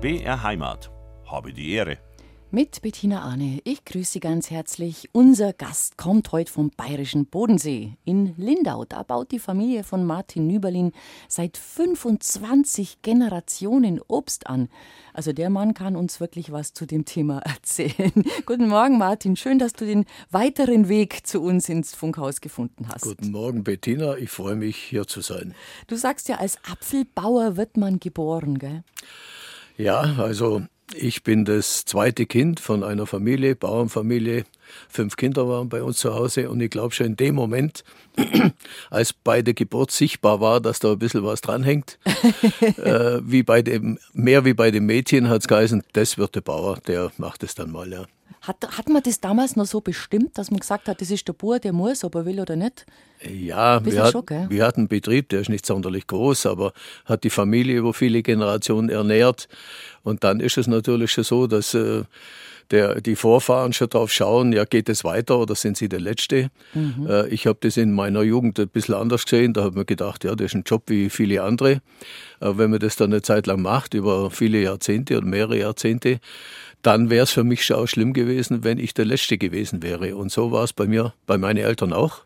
BR Heimat. Habe die Ehre. Mit Bettina Arne. Ich grüße Sie ganz herzlich. Unser Gast kommt heute vom bayerischen Bodensee. In Lindau, da baut die Familie von Martin Nüberlin seit 25 Generationen Obst an. Also der Mann kann uns wirklich was zu dem Thema erzählen. Guten Morgen, Martin. Schön, dass du den weiteren Weg zu uns ins Funkhaus gefunden hast. Guten Morgen, Bettina. Ich freue mich, hier zu sein. Du sagst ja, als Apfelbauer wird man geboren, gell? Ja, also ich bin das zweite Kind von einer Familie, Bauernfamilie. Fünf Kinder waren bei uns zu Hause und ich glaube schon in dem Moment, als bei der Geburt sichtbar war, dass da ein bisschen was dranhängt, äh, wie bei dem, mehr wie bei den Mädchen hat es geheißen, das wird der Bauer, der macht es dann mal, ja. Hat, hat man das damals noch so bestimmt, dass man gesagt hat, das ist der Bauer, der muss, ob er will oder nicht? Ja, wir, hat, schon, wir hatten einen Betrieb, der ist nicht sonderlich groß, aber hat die Familie über viele Generationen ernährt. Und dann ist es natürlich schon so, dass äh, der, die Vorfahren schon darauf schauen, ja, geht es weiter oder sind sie der Letzte? Mhm. Äh, ich habe das in meiner Jugend ein bisschen anders gesehen. Da habe mir gedacht, ja, das ist ein Job wie viele andere. Aber wenn man das dann eine Zeit lang macht, über viele Jahrzehnte oder mehrere Jahrzehnte, dann wäre es für mich schon auch schlimm gewesen, wenn ich der Letzte gewesen wäre. Und so war es bei mir, bei meinen Eltern auch.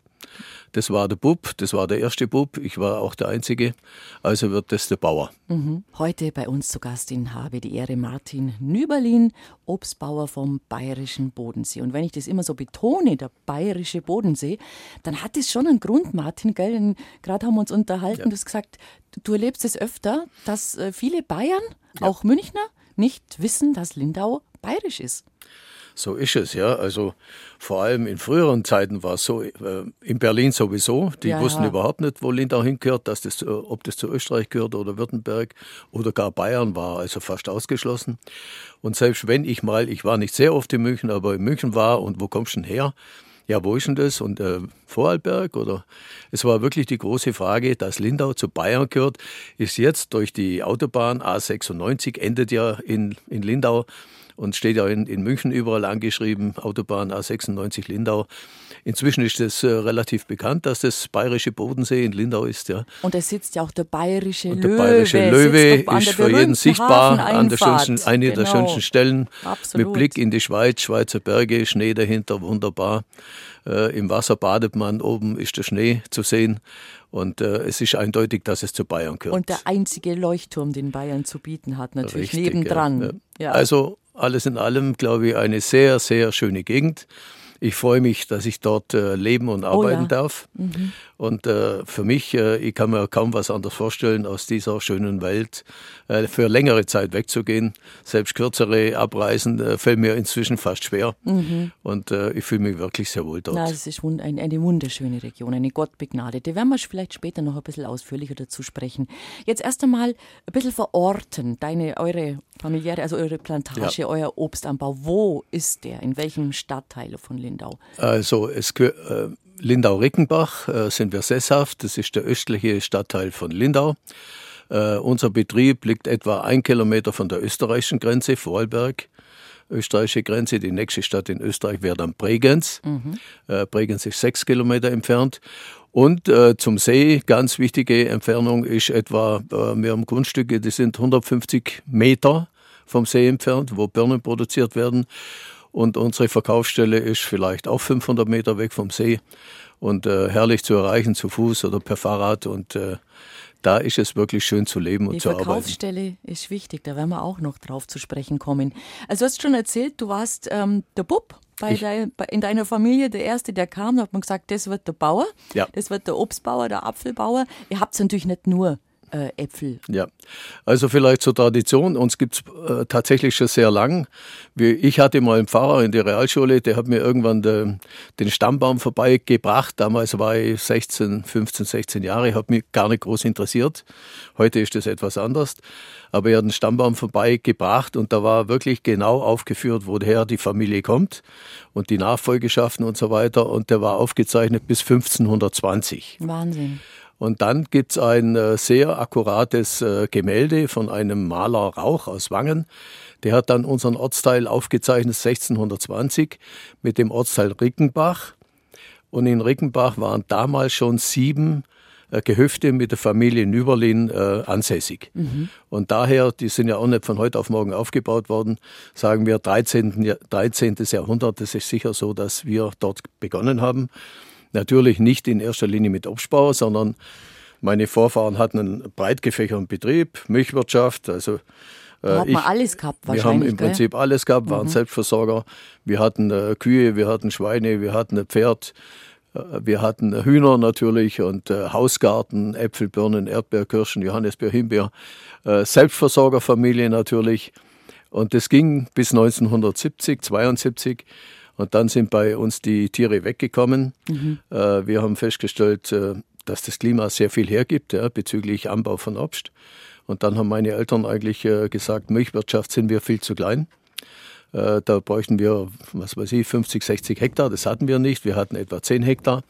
Das war der Bub, das war der erste Bub, ich war auch der Einzige, also wird das der Bauer. Mhm. Heute bei uns zu Gast in Habe die Ehre Martin Nüberlin, Obstbauer vom Bayerischen Bodensee. Und wenn ich das immer so betone, der Bayerische Bodensee, dann hat es schon einen Grund, Martin, gell? Gerade haben wir uns unterhalten, ja. du hast gesagt, du erlebst es öfter, dass äh, viele Bayern, ja. auch Münchner, nicht wissen, dass Lindau bayerisch ist. So ist es, ja. Also vor allem in früheren Zeiten war es so, äh, in Berlin sowieso, die ja, wussten ja. überhaupt nicht, wo Lindau hingehört, dass das, ob das zu Österreich gehört oder Württemberg oder gar Bayern war, also fast ausgeschlossen. Und selbst wenn ich mal, ich war nicht sehr oft in München, aber in München war und wo kommst du denn her? ja, wo ist denn das? Und äh, Vorarlberg oder? Es war wirklich die große Frage, dass Lindau zu Bayern gehört, ist jetzt durch die Autobahn A96, endet ja in, in Lindau und steht ja in, in München überall angeschrieben, Autobahn A96 Lindau. Inzwischen ist es äh, relativ bekannt, dass das bayerische Bodensee in Lindau ist. Ja. Und es sitzt ja auch der bayerische und Löwe. Der bayerische Löwe ist für jeden sichtbar an der schönsten, eine genau. der schönsten Stellen. Absolut. Mit Blick in die Schweiz, Schweizer Berge, Schnee dahinter, wunderbar. Äh, Im Wasser badet man, oben ist der Schnee zu sehen. Und äh, es ist eindeutig, dass es zu Bayern gehört. Und der einzige Leuchtturm, den Bayern zu bieten hat, natürlich Richtig, nebendran. Ja. Ja. Also alles in allem, glaube ich, eine sehr, sehr schöne Gegend. Ich freue mich, dass ich dort äh, leben und arbeiten oh ja. darf. Mhm. Und äh, für mich, äh, ich kann mir kaum was anderes vorstellen, aus dieser schönen Welt äh, für längere Zeit wegzugehen. Selbst kürzere Abreisen äh, fällt mir inzwischen fast schwer. Mhm. Und äh, ich fühle mich wirklich sehr wohl dort. Na, es ist eine, eine wunderschöne Region, eine gottbegnadete. Werden wir vielleicht später noch ein bisschen ausführlicher dazu sprechen. Jetzt erst einmal ein bisschen verorten, deine, eure familiäre, also eure Plantage, ja. euer Obstanbau. Wo ist der? In welchem Stadtteil von Lindau? Also es äh, Lindau-Rickenbach äh, sind wir sesshaft. Das ist der östliche Stadtteil von Lindau. Äh, unser Betrieb liegt etwa ein Kilometer von der österreichischen Grenze, Vorarlberg. Österreichische Grenze. Die nächste Stadt in Österreich wäre dann Bregenz. Mhm. Äh, Bregenz ist sechs Kilometer entfernt. Und äh, zum See, ganz wichtige Entfernung ist etwa, äh, wir haben Grundstücke, die sind 150 Meter vom See entfernt, wo Birnen produziert werden. Und unsere Verkaufsstelle ist vielleicht auch 500 Meter weg vom See und äh, herrlich zu erreichen zu Fuß oder per Fahrrad. Und äh, da ist es wirklich schön zu leben und Die zu arbeiten. Die Verkaufsstelle ist wichtig, da werden wir auch noch drauf zu sprechen kommen. Also du hast schon erzählt, du warst ähm, der Bub bei dein, in deiner Familie, der Erste, der kam, da hat man gesagt, das wird der Bauer, ja. das wird der Obstbauer, der Apfelbauer. Ihr habt es natürlich nicht nur äh, Äpfel. Ja, also vielleicht zur Tradition. Uns gibt es äh, tatsächlich schon sehr lang. Ich hatte mal einen Pfarrer in der Realschule, der hat mir irgendwann de, den Stammbaum vorbeigebracht. Damals war ich 16, 15, 16 Jahre, hat mich gar nicht groß interessiert. Heute ist das etwas anders. Aber er hat einen Stammbaum vorbeigebracht und da war wirklich genau aufgeführt, woher die Familie kommt und die Nachfolgeschaften und so weiter. Und der war aufgezeichnet bis 1520. Wahnsinn. Und dann gibt es ein äh, sehr akkurates äh, Gemälde von einem Maler Rauch aus Wangen. Der hat dann unseren Ortsteil aufgezeichnet 1620 mit dem Ortsteil Rickenbach. Und in Rickenbach waren damals schon sieben äh, Gehöfte mit der Familie Nüberlin äh, ansässig. Mhm. Und daher, die sind ja auch nicht von heute auf morgen aufgebaut worden, sagen wir 13. 13. Jahrhundert, das ist sicher so, dass wir dort begonnen haben. Natürlich nicht in erster Linie mit Obstbau, sondern meine Vorfahren hatten einen breit gefächerten Betrieb, Milchwirtschaft, also da hat man alles gehabt wahrscheinlich. Wir haben im gell? Prinzip alles gehabt, waren mhm. Selbstversorger. Wir hatten äh, Kühe, wir hatten Schweine, wir hatten ein Pferd, äh, wir hatten Hühner natürlich und äh, Hausgarten, Äpfel, Birnen, Erdbeer, Kirschen, Johannisbeer, Himbeer. Äh, Selbstversorgerfamilie natürlich. Und das ging bis 1970, 72. Und dann sind bei uns die Tiere weggekommen. Mhm. Äh, wir haben festgestellt, äh, dass das Klima sehr viel hergibt ja, bezüglich Anbau von Obst. Und dann haben meine Eltern eigentlich äh, gesagt, Milchwirtschaft sind wir viel zu klein. Äh, da bräuchten wir, was weiß ich, 50, 60 Hektar. Das hatten wir nicht. Wir hatten etwa 10 Hektar.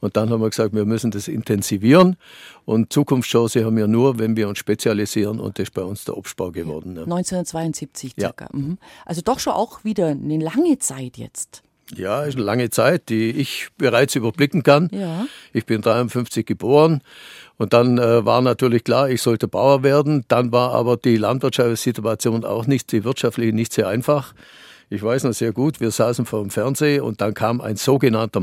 Und dann haben wir gesagt, wir müssen das intensivieren. Und Zukunftschance haben wir nur, wenn wir uns spezialisieren. Und das ist bei uns der Obstbau geworden. Ja. 1972 circa. Ja. Mhm. Also doch schon auch wieder eine lange Zeit jetzt. Ja, ist eine lange Zeit, die ich bereits überblicken kann. Ja. Ich bin 53 geboren und dann äh, war natürlich klar, ich sollte Bauer werden. Dann war aber die landwirtschaftliche Situation auch nicht, die wirtschaftliche nicht sehr einfach. Ich weiß noch sehr gut, wir saßen vor dem Fernseher und dann kam ein sogenannter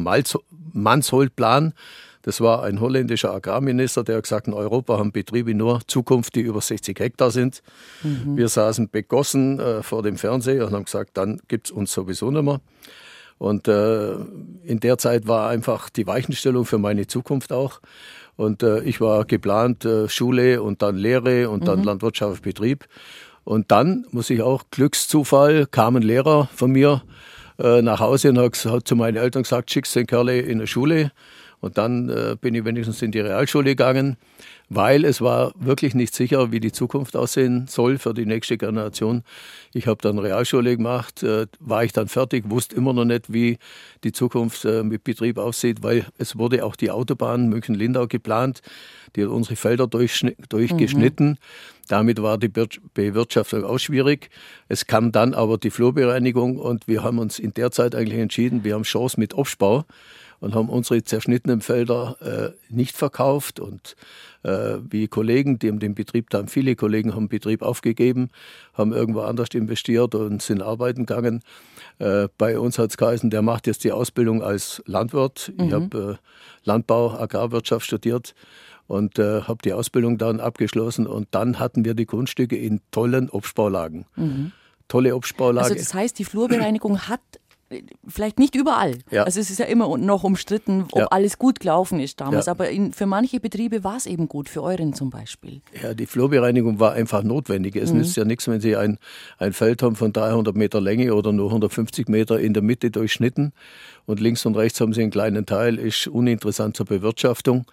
Mansholt-Plan. Das war ein holländischer Agrarminister, der hat gesagt, in Europa haben Betriebe nur Zukunft, die über 60 Hektar sind. Mhm. Wir saßen begossen äh, vor dem Fernseher und haben gesagt, dann gibt es uns sowieso nicht mehr. Und äh, in der Zeit war einfach die Weichenstellung für meine Zukunft auch. Und äh, ich war geplant äh, Schule und dann Lehre und dann mhm. Landwirtschaft, Betrieb. Und dann, muss ich auch, Glückszufall, kam ein Lehrer von mir äh, nach Hause und hat, hat zu meinen Eltern gesagt, schickst den Kerl in eine Schule. Und dann äh, bin ich wenigstens in die Realschule gegangen weil es war wirklich nicht sicher, wie die Zukunft aussehen soll für die nächste Generation. Ich habe dann Realschule gemacht, äh, war ich dann fertig, wusste immer noch nicht, wie die Zukunft äh, mit Betrieb aussieht, weil es wurde auch die Autobahn München-Lindau geplant, die hat unsere Felder durchgeschnitten. Mhm. Damit war die Bewirtschaftung auch schwierig. Es kam dann aber die Flurbereinigung und wir haben uns in der Zeit eigentlich entschieden, wir haben Chance mit Obstbau und haben unsere zerschnittenen Felder äh, nicht verkauft. Und äh, wie Kollegen, die haben den Betrieb dann, viele Kollegen haben den Betrieb aufgegeben, haben irgendwo anders investiert und sind arbeiten gegangen. Äh, bei uns hat es geheißen, der macht jetzt die Ausbildung als Landwirt. Mhm. Ich habe äh, Landbau, Agrarwirtschaft studiert und äh, habe die Ausbildung dann abgeschlossen. Und dann hatten wir die Grundstücke in tollen Obstbaulagen. Mhm. Tolle Obstbaulage. Also das heißt, die Flurbereinigung hat vielleicht nicht überall. Ja. Also es ist ja immer noch umstritten, ob ja. alles gut gelaufen ist damals. Ja. Aber in, für manche Betriebe war es eben gut, für euren zum Beispiel. Ja, die Flurbereinigung war einfach notwendig. Es mhm. nützt ja nichts, wenn Sie ein, ein Feld haben von 300 Meter Länge oder nur 150 Meter in der Mitte durchschnitten und links und rechts haben Sie einen kleinen Teil, ist uninteressant zur Bewirtschaftung.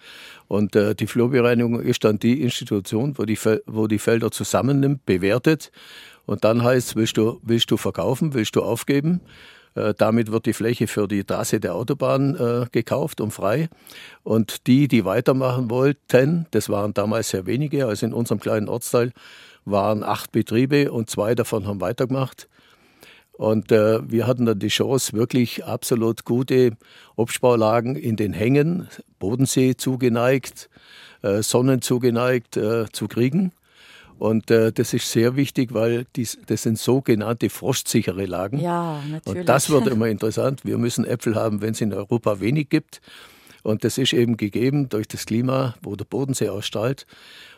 Und äh, die Flurbereinigung ist dann die Institution, wo die, wo die Felder zusammennimmt, bewertet und dann heißt, willst du, willst du verkaufen, willst du aufgeben? Äh, damit wird die Fläche für die Trasse der Autobahn äh, gekauft und frei. Und die, die weitermachen wollten, das waren damals sehr wenige, also in unserem kleinen Ortsteil waren acht Betriebe und zwei davon haben weitergemacht. Und äh, wir hatten dann die Chance, wirklich absolut gute Obstbaulagen in den Hängen, Bodensee zugeneigt, äh, Sonnen zugeneigt äh, zu kriegen. Und äh, das ist sehr wichtig, weil dies, das sind sogenannte frostsichere Lagen. Ja, natürlich. Und das wird immer interessant. Wir müssen Äpfel haben, wenn es in Europa wenig gibt. Und das ist eben gegeben durch das Klima, wo der Bodensee ausstrahlt.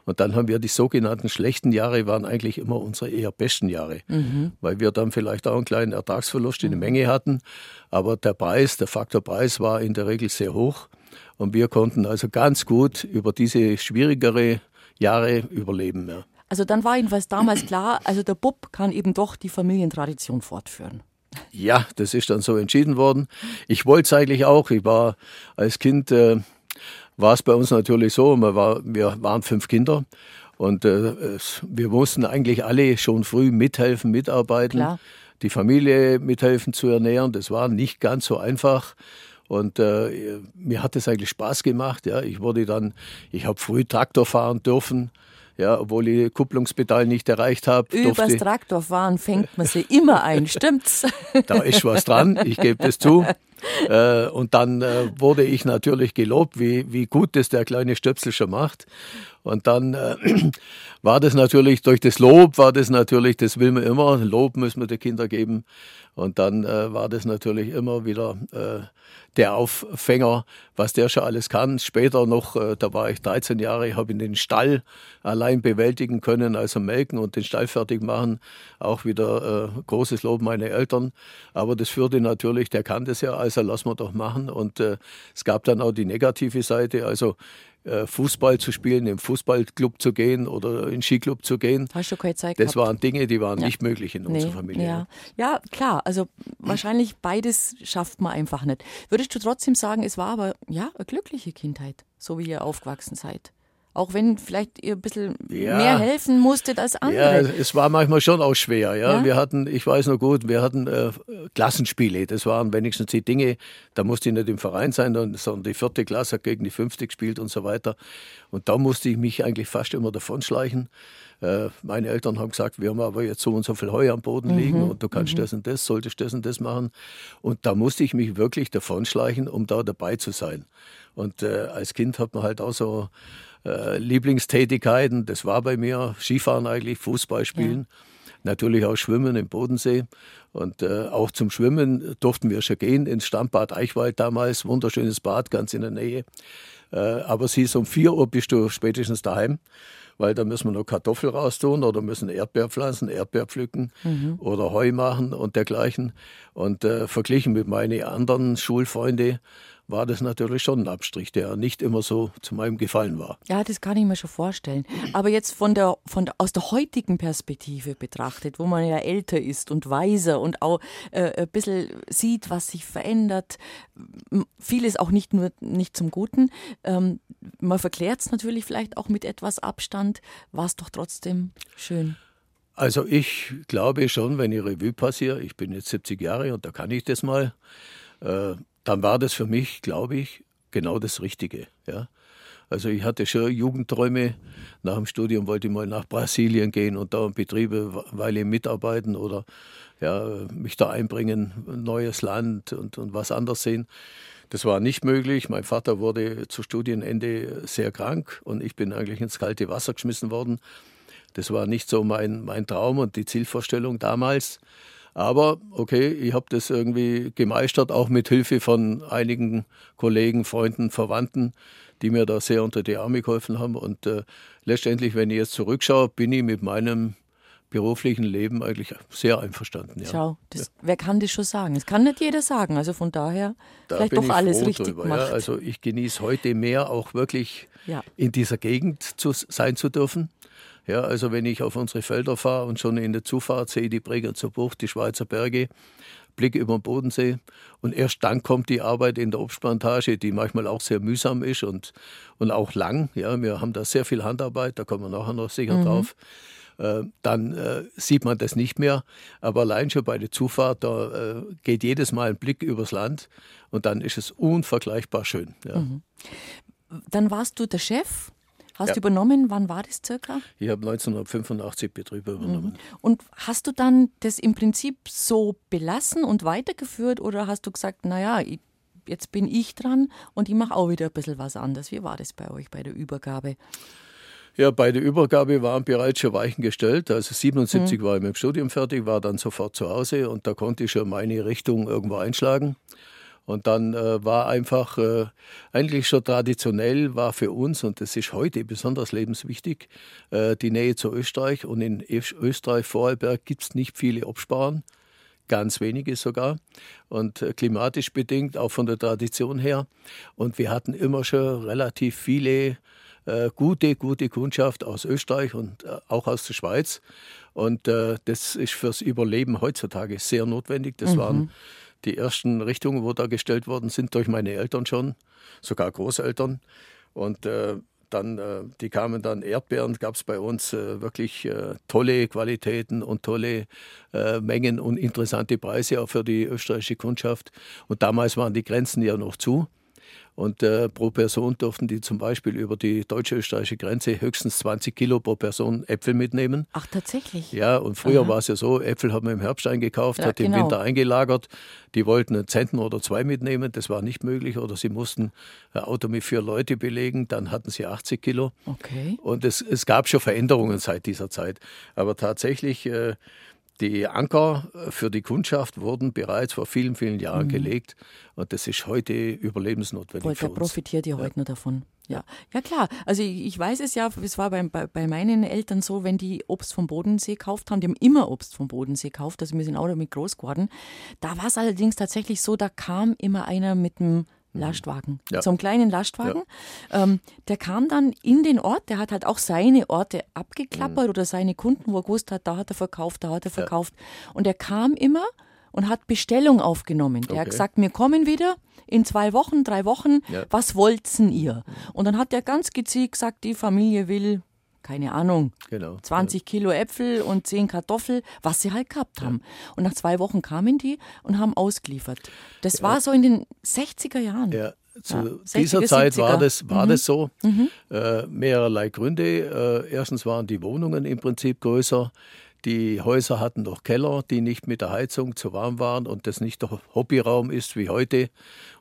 Und dann haben wir die sogenannten schlechten Jahre, waren eigentlich immer unsere eher besten Jahre, mhm. weil wir dann vielleicht auch einen kleinen Ertragsverlust in der Menge hatten. Aber der Preis, der Faktor Preis war in der Regel sehr hoch. Und wir konnten also ganz gut über diese schwierigere Jahre überleben. Ja. Also dann war jedenfalls damals klar, also der Bub kann eben doch die Familientradition fortführen. Ja, das ist dann so entschieden worden. Ich wollte es eigentlich auch. Ich war als Kind, äh, war es bei uns natürlich so, wir, war, wir waren fünf Kinder und äh, wir mussten eigentlich alle schon früh mithelfen, mitarbeiten, Klar. die Familie mithelfen zu ernähren. Das war nicht ganz so einfach. Und äh, mir hat es eigentlich Spaß gemacht. Ja. Ich wurde dann, ich habe früh Traktor fahren dürfen ja, obwohl ich Kupplungspedal nicht erreicht habe. Übers Traktorfahren fängt man sie immer ein, stimmt's? Da ist was dran, ich gebe das zu. äh, und dann äh, wurde ich natürlich gelobt, wie, wie gut das der kleine Stöpsel schon macht. Und dann äh, war das natürlich, durch das Lob war das natürlich, das will man immer, Lob müssen wir den Kindern geben. Und dann war das natürlich immer wieder der Auffänger, was der schon alles kann. Später noch, da war ich 13 Jahre, habe ihn den Stall allein bewältigen können, also melken und den Stall fertig machen. Auch wieder großes Lob meine Eltern. Aber das führte natürlich, der kann das ja, also lass mal doch machen. Und äh, es gab dann auch die negative Seite. Also äh, Fußball zu spielen, im Fußballclub zu gehen oder in den Skiclub zu gehen. Hast du keine Zeit Das gehabt? waren Dinge, die waren ja. nicht möglich in nee, unserer Familie. Ja. ja, klar. Also wahrscheinlich beides schafft man einfach nicht. Würdest du trotzdem sagen, es war aber ja eine glückliche Kindheit, so wie ihr aufgewachsen seid? Auch wenn vielleicht ihr ein bisschen ja. mehr helfen musstet als andere. Ja, es war manchmal schon auch schwer. Ja. ja? Wir hatten, ich weiß noch gut, wir hatten äh, Klassenspiele. Das waren wenigstens die Dinge, da musste ich nicht im Verein sein, sondern die vierte Klasse hat gegen die fünfte gespielt und so weiter. Und da musste ich mich eigentlich fast immer davonschleichen. Äh, meine Eltern haben gesagt, wir haben aber jetzt so und so viel Heu am Boden liegen mhm. und du kannst mhm. das und das, solltest das und das machen. Und da musste ich mich wirklich davonschleichen, um da dabei zu sein. Und äh, als Kind hat man halt auch so äh, Lieblingstätigkeiten. Das war bei mir Skifahren eigentlich, Fußball spielen. Ja. Natürlich auch Schwimmen im Bodensee. Und äh, auch zum Schwimmen durften wir schon gehen ins Stammbad Eichwald damals. Wunderschönes Bad, ganz in der Nähe. Äh, aber siehst, um 4 Uhr bist du spätestens daheim, weil da müssen wir noch Kartoffel raustun oder müssen Erdbeer pflanzen, Erdbeer pflücken mhm. oder Heu machen und dergleichen. Und äh, verglichen mit meinen anderen Schulfreunden war das natürlich schon ein Abstrich, der nicht immer so zu meinem Gefallen war. Ja, das kann ich mir schon vorstellen. Aber jetzt von der, von der, aus der heutigen Perspektive betrachtet, wo man ja älter ist und weiser und auch äh, ein bisschen sieht, was sich verändert, vieles auch nicht nur nicht zum Guten. Ähm, man verklärt es natürlich vielleicht auch mit etwas Abstand, war es doch trotzdem schön. Also ich glaube schon, wenn ich Revue passiere, ich bin jetzt 70 Jahre und da kann ich das mal, äh, dann war das für mich, glaube ich, genau das Richtige. Ja. Also ich hatte schon Jugendträume. Nach dem Studium wollte ich mal nach Brasilien gehen und da in Betriebe Weile mitarbeiten oder ja, mich da einbringen, ein neues Land und, und was anderes sehen. Das war nicht möglich. Mein Vater wurde zu Studienende sehr krank und ich bin eigentlich ins kalte Wasser geschmissen worden. Das war nicht so mein, mein Traum und die Zielvorstellung damals. Aber okay, ich habe das irgendwie gemeistert, auch mit Hilfe von einigen Kollegen, Freunden, Verwandten, die mir da sehr unter die Arme geholfen haben. Und äh, letztendlich, wenn ich jetzt zurückschaue, bin ich mit meinem beruflichen Leben eigentlich sehr einverstanden. Ja. Schau, das, ja. wer kann das schon sagen? Das kann nicht jeder sagen. Also von daher da vielleicht doch alles richtig drüber. Ja. Also ich genieße heute mehr, auch wirklich in dieser Gegend zu sein zu dürfen. Ja, also wenn ich auf unsere Felder fahre und schon in der Zufahrt sehe die Bregenzer Bucht, die Schweizer Berge, Blick über den Bodensee und erst dann kommt die Arbeit in der Obstplantage, die manchmal auch sehr mühsam ist und, und auch lang. Ja, wir haben da sehr viel Handarbeit, da kommen wir nachher noch sicher mhm. drauf. Äh, dann äh, sieht man das nicht mehr. Aber allein schon bei der Zufahrt, da äh, geht jedes Mal ein Blick übers Land und dann ist es unvergleichbar schön. Ja. Mhm. Dann warst du der Chef Hast ja. du übernommen? Wann war das circa? Ich habe 1985 Betriebe übernommen. Mhm. Und hast du dann das im Prinzip so belassen und weitergeführt oder hast du gesagt, naja, jetzt bin ich dran und ich mache auch wieder ein bisschen was anderes? Wie war das bei euch bei der Übergabe? Ja, bei der Übergabe waren bereits schon Weichen gestellt. Also 77 mhm. war ich mit dem Studium fertig, war dann sofort zu Hause und da konnte ich schon meine Richtung irgendwo einschlagen. Und dann äh, war einfach äh, eigentlich schon traditionell war für uns, und das ist heute besonders lebenswichtig, äh, die Nähe zu Österreich. Und in Österreich, Vorarlberg, gibt es nicht viele Obstbauern, ganz wenige sogar. Und äh, klimatisch bedingt, auch von der Tradition her. Und wir hatten immer schon relativ viele äh, gute, gute Kundschaft aus Österreich und äh, auch aus der Schweiz. Und das ist fürs Überleben heutzutage sehr notwendig. Das mhm. waren die ersten Richtungen, wo da gestellt worden sind, durch meine Eltern schon, sogar Großeltern. Und äh, dann, äh, die kamen dann Erdbeeren, gab es bei uns äh, wirklich äh, tolle Qualitäten und tolle äh, Mengen und interessante Preise auch für die österreichische Kundschaft. Und damals waren die Grenzen ja noch zu. Und äh, pro Person durften die zum Beispiel über die deutsche-österreichische Grenze höchstens 20 Kilo pro Person Äpfel mitnehmen. Ach, tatsächlich? Ja, und früher war es ja so, Äpfel hat man im Herbst eingekauft, Ja, hat genau. im Winter eingelagert. Die wollten einen Zentner oder zwei mitnehmen, das war nicht möglich. Oder sie mussten ein Auto mit vier Leute belegen, dann hatten sie 80 Kilo. Okay. Und es, es gab schon Veränderungen seit dieser Zeit. Aber tatsächlich, äh, die Anker für die Kundschaft wurden bereits vor vielen, vielen Jahren gelegt. Und das ist heute überlebensnotwendig Voll, für uns. profitiert ja heute nur davon. Ja. ja, klar. Also ich, ich weiß es ja, es war bei, bei, bei meinen Eltern so, wenn die Obst vom Bodensee gekauft haben, die haben immer Obst vom Bodensee gekauft, also wir sind auch damit groß geworden. Da war es allerdings tatsächlich so, da kam immer einer mit einem Lastwagen, Mhm. Ja. so einem kleinen Lastwagen. Ähm, der kam dann in den Ort, der hat halt auch seine Orte abgeklappert Mhm. oder seine Kunden, wo er gewusst hat, da hat er verkauft, da hat er verkauft. Und er kam immer und hat Bestellung aufgenommen. Der hat Okay. gesagt, wir kommen wieder in zwei Wochen, drei Wochen, Ja. was wollten ihr? Und dann hat er ganz gezielt gesagt, die Familie will, keine Ahnung, Genau. 20 Kilo Äpfel und 10 Kartoffel, was sie halt gehabt haben. Und nach zwei Wochen kamen die und haben ausgeliefert. Das war so in den 60er Jahren. Ja, zu Ja, 60er, dieser Zeit 70er. war das, war das so. Äh, mehrerlei Gründe. Äh, erstens waren die Wohnungen im Prinzip größer. Die Häuser hatten noch Keller, die nicht mit der Heizung zu warm waren und das nicht der Hobbyraum ist wie heute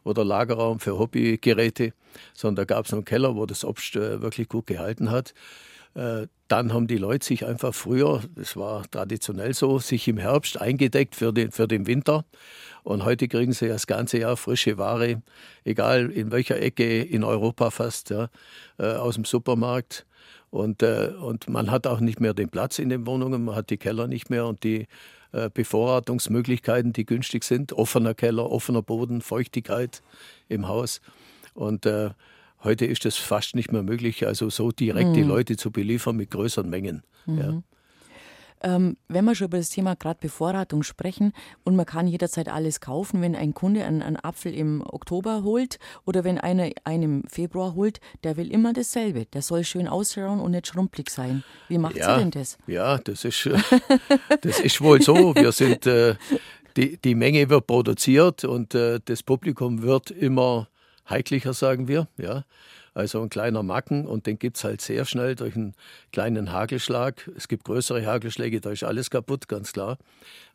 oder Lagerraum für Hobbygeräte, sondern da gab es noch einen Keller, wo das Obst äh, wirklich gut gehalten hat. Äh, Dann haben die Leute sich einfach früher, das war traditionell so, sich im Herbst eingedeckt für den, für den Winter. Und heute kriegen sie das ganze Jahr frische Ware, egal in welcher Ecke in Europa fast, ja, äh, aus dem Supermarkt. Und, äh, und man hat auch nicht mehr den Platz in den Wohnungen, man hat die Keller nicht mehr und die Bevorratungsmöglichkeiten, die günstig sind. Offener Keller, offener Boden, Feuchtigkeit im Haus. Und äh, heute ist es fast nicht mehr möglich, also so direkt die Leute zu beliefern mit größeren Mengen. Ja. Ähm, wenn wir schon über das Thema gerade Bevorratung sprechen und man kann jederzeit alles kaufen, wenn ein Kunde einen, einen Apfel im Oktober holt oder wenn einer einen im Februar holt, der will immer dasselbe. Der soll schön ausschauen und nicht schrumpelig sein. Wie macht Ja, sie denn das? ja, das ist, äh, das ist wohl so. Wir sind, äh, die, die Menge wird produziert und äh, das Publikum wird immer heiklicher, sagen wir. Ja. Also ein kleiner Macken und den gibt es halt sehr schnell durch einen kleinen Hagelschlag. Es gibt größere Hagelschläge, da ist alles kaputt, ganz klar.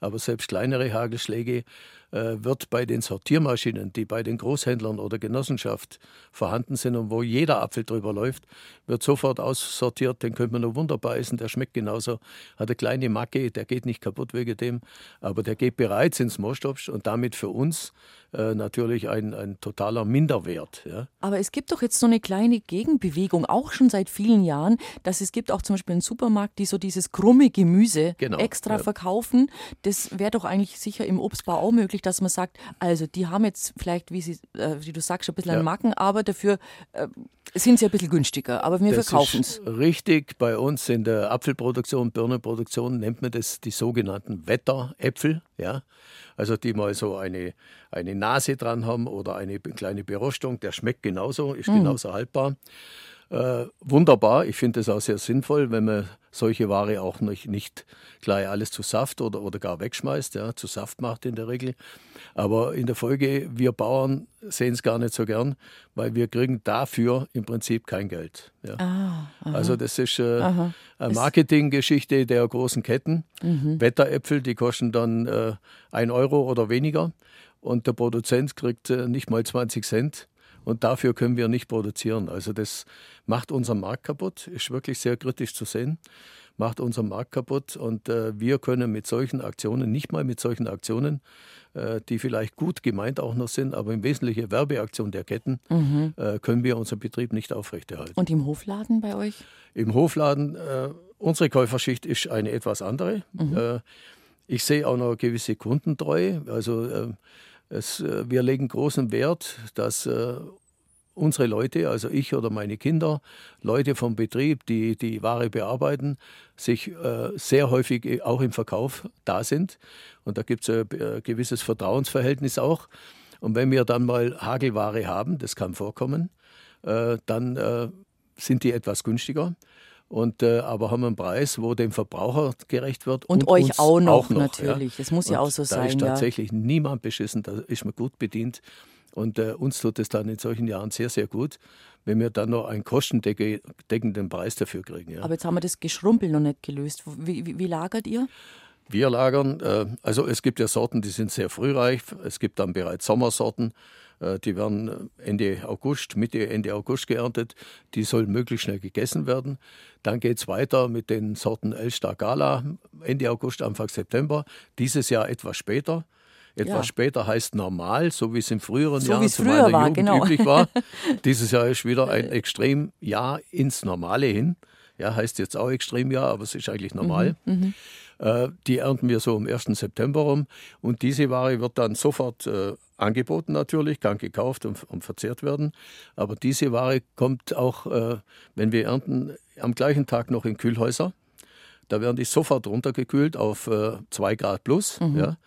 Aber selbst kleinere Hagelschläge wird bei den Sortiermaschinen, die bei den Großhändlern oder Genossenschaft vorhanden sind und wo jeder Apfel drüber läuft, wird sofort aussortiert. Den könnte man nur wunderbar essen, der schmeckt genauso. Hat eine kleine Macke, der geht nicht kaputt wegen dem, aber der geht bereits ins Mostobst und damit für uns äh, natürlich ein, ein totaler Minderwert. Ja. Aber es gibt doch jetzt so eine kleine Gegenbewegung, auch schon seit vielen Jahren, dass es gibt auch zum Beispiel einen Supermarkt, die so dieses krumme Gemüse Genau, extra ja. verkaufen. Das wäre doch eigentlich sicher im Obstbau auch möglich, dass man sagt, also die haben jetzt vielleicht, wie, sie, äh, wie du sagst, ein bisschen Ja. einen Macken, aber dafür äh, sind sie ein bisschen günstiger. Aber wir verkaufen es. richtig. Bei uns in der Apfelproduktion, Birnenproduktion nennt man das die sogenannten Wetteräpfel. Ja? Also die mal so eine, eine Nase dran haben oder eine kleine Berostung. Der schmeckt genauso, ist genauso haltbar. Äh, wunderbar, ich finde es auch sehr sinnvoll, wenn man solche Ware auch nicht, nicht gleich alles zu Saft oder, oder gar wegschmeißt, ja, zu Saft macht in der Regel. Aber in der Folge, wir Bauern sehen es gar nicht so gern, weil wir kriegen dafür im Prinzip kein Geld. Ja. Ah, Also das ist äh, eine Marketinggeschichte der großen Ketten. Wetteräpfel, die kosten dann äh, ein Euro oder weniger und der Produzent kriegt äh, nicht mal 20 Cent. Und dafür können wir nicht produzieren. Also das macht unseren Markt kaputt, ist wirklich sehr kritisch zu sehen, macht unseren Markt kaputt. Und äh, wir können mit solchen Aktionen, nicht mal mit solchen Aktionen, äh, die vielleicht gut gemeint auch noch sind, aber im Wesentlichen Werbeaktion der Ketten, äh, können wir unseren Betrieb nicht aufrechterhalten. Und im Hofladen bei euch? Im Hofladen, äh, unsere Käuferschicht ist eine etwas andere. Äh, ich sehe auch noch eine gewisse Kundentreue. Also äh, es, äh, wir legen großen Wert, dass äh, unsere Leute, also ich oder meine Kinder, Leute vom Betrieb, die die Ware bearbeiten, sich äh, sehr häufig auch im Verkauf da sind. Und da gibt es ein gewisses Vertrauensverhältnis auch. Und wenn wir dann mal Hagelware haben, das kann vorkommen, dann sind die etwas günstiger. Und, äh, aber haben einen Preis, wo dem Verbraucher gerecht wird. Und euch uns auch noch, ja. natürlich. Das muss ja Und auch so da sein, ist ja. tatsächlich niemand beschissen, da ist man gut bedient. Und äh, uns tut es dann in solchen Jahren sehr, sehr gut, wenn wir dann noch einen kostendeckenden Preis dafür kriegen. Ja. Aber jetzt haben wir das Geschrumpel noch nicht gelöst. Wie, wie, wie lagert ihr? Wir lagern, äh, also es gibt ja Sorten, die sind sehr frühreif. Es gibt dann bereits Sommersorten, die werden Ende August, Mitte, Ende August geerntet. Die sollen möglichst schnell gegessen werden. Dann geht es weiter mit den Sorten Elstar Gala, Ende August, Anfang September. Dieses Jahr etwas später. Etwas ja. später heißt normal, so wie es in früheren so Jahren zu meiner war, Jugend genau. üblich war. Dieses Jahr ist wieder ein Extremjahr ins Normale hin. Ja, heißt jetzt auch Extremjahr, aber es ist eigentlich normal. Mhm, mhm. Äh, die ernten wir so am 1. September rum. Und diese Ware wird dann sofort äh, angeboten natürlich, kann gekauft und, und, verzehrt werden. Aber diese Ware kommt auch, äh, wenn wir ernten, am gleichen Tag noch in Kühlhäuser. Da werden die sofort runtergekühlt auf 2 äh, Grad plus. Mhm. Ja.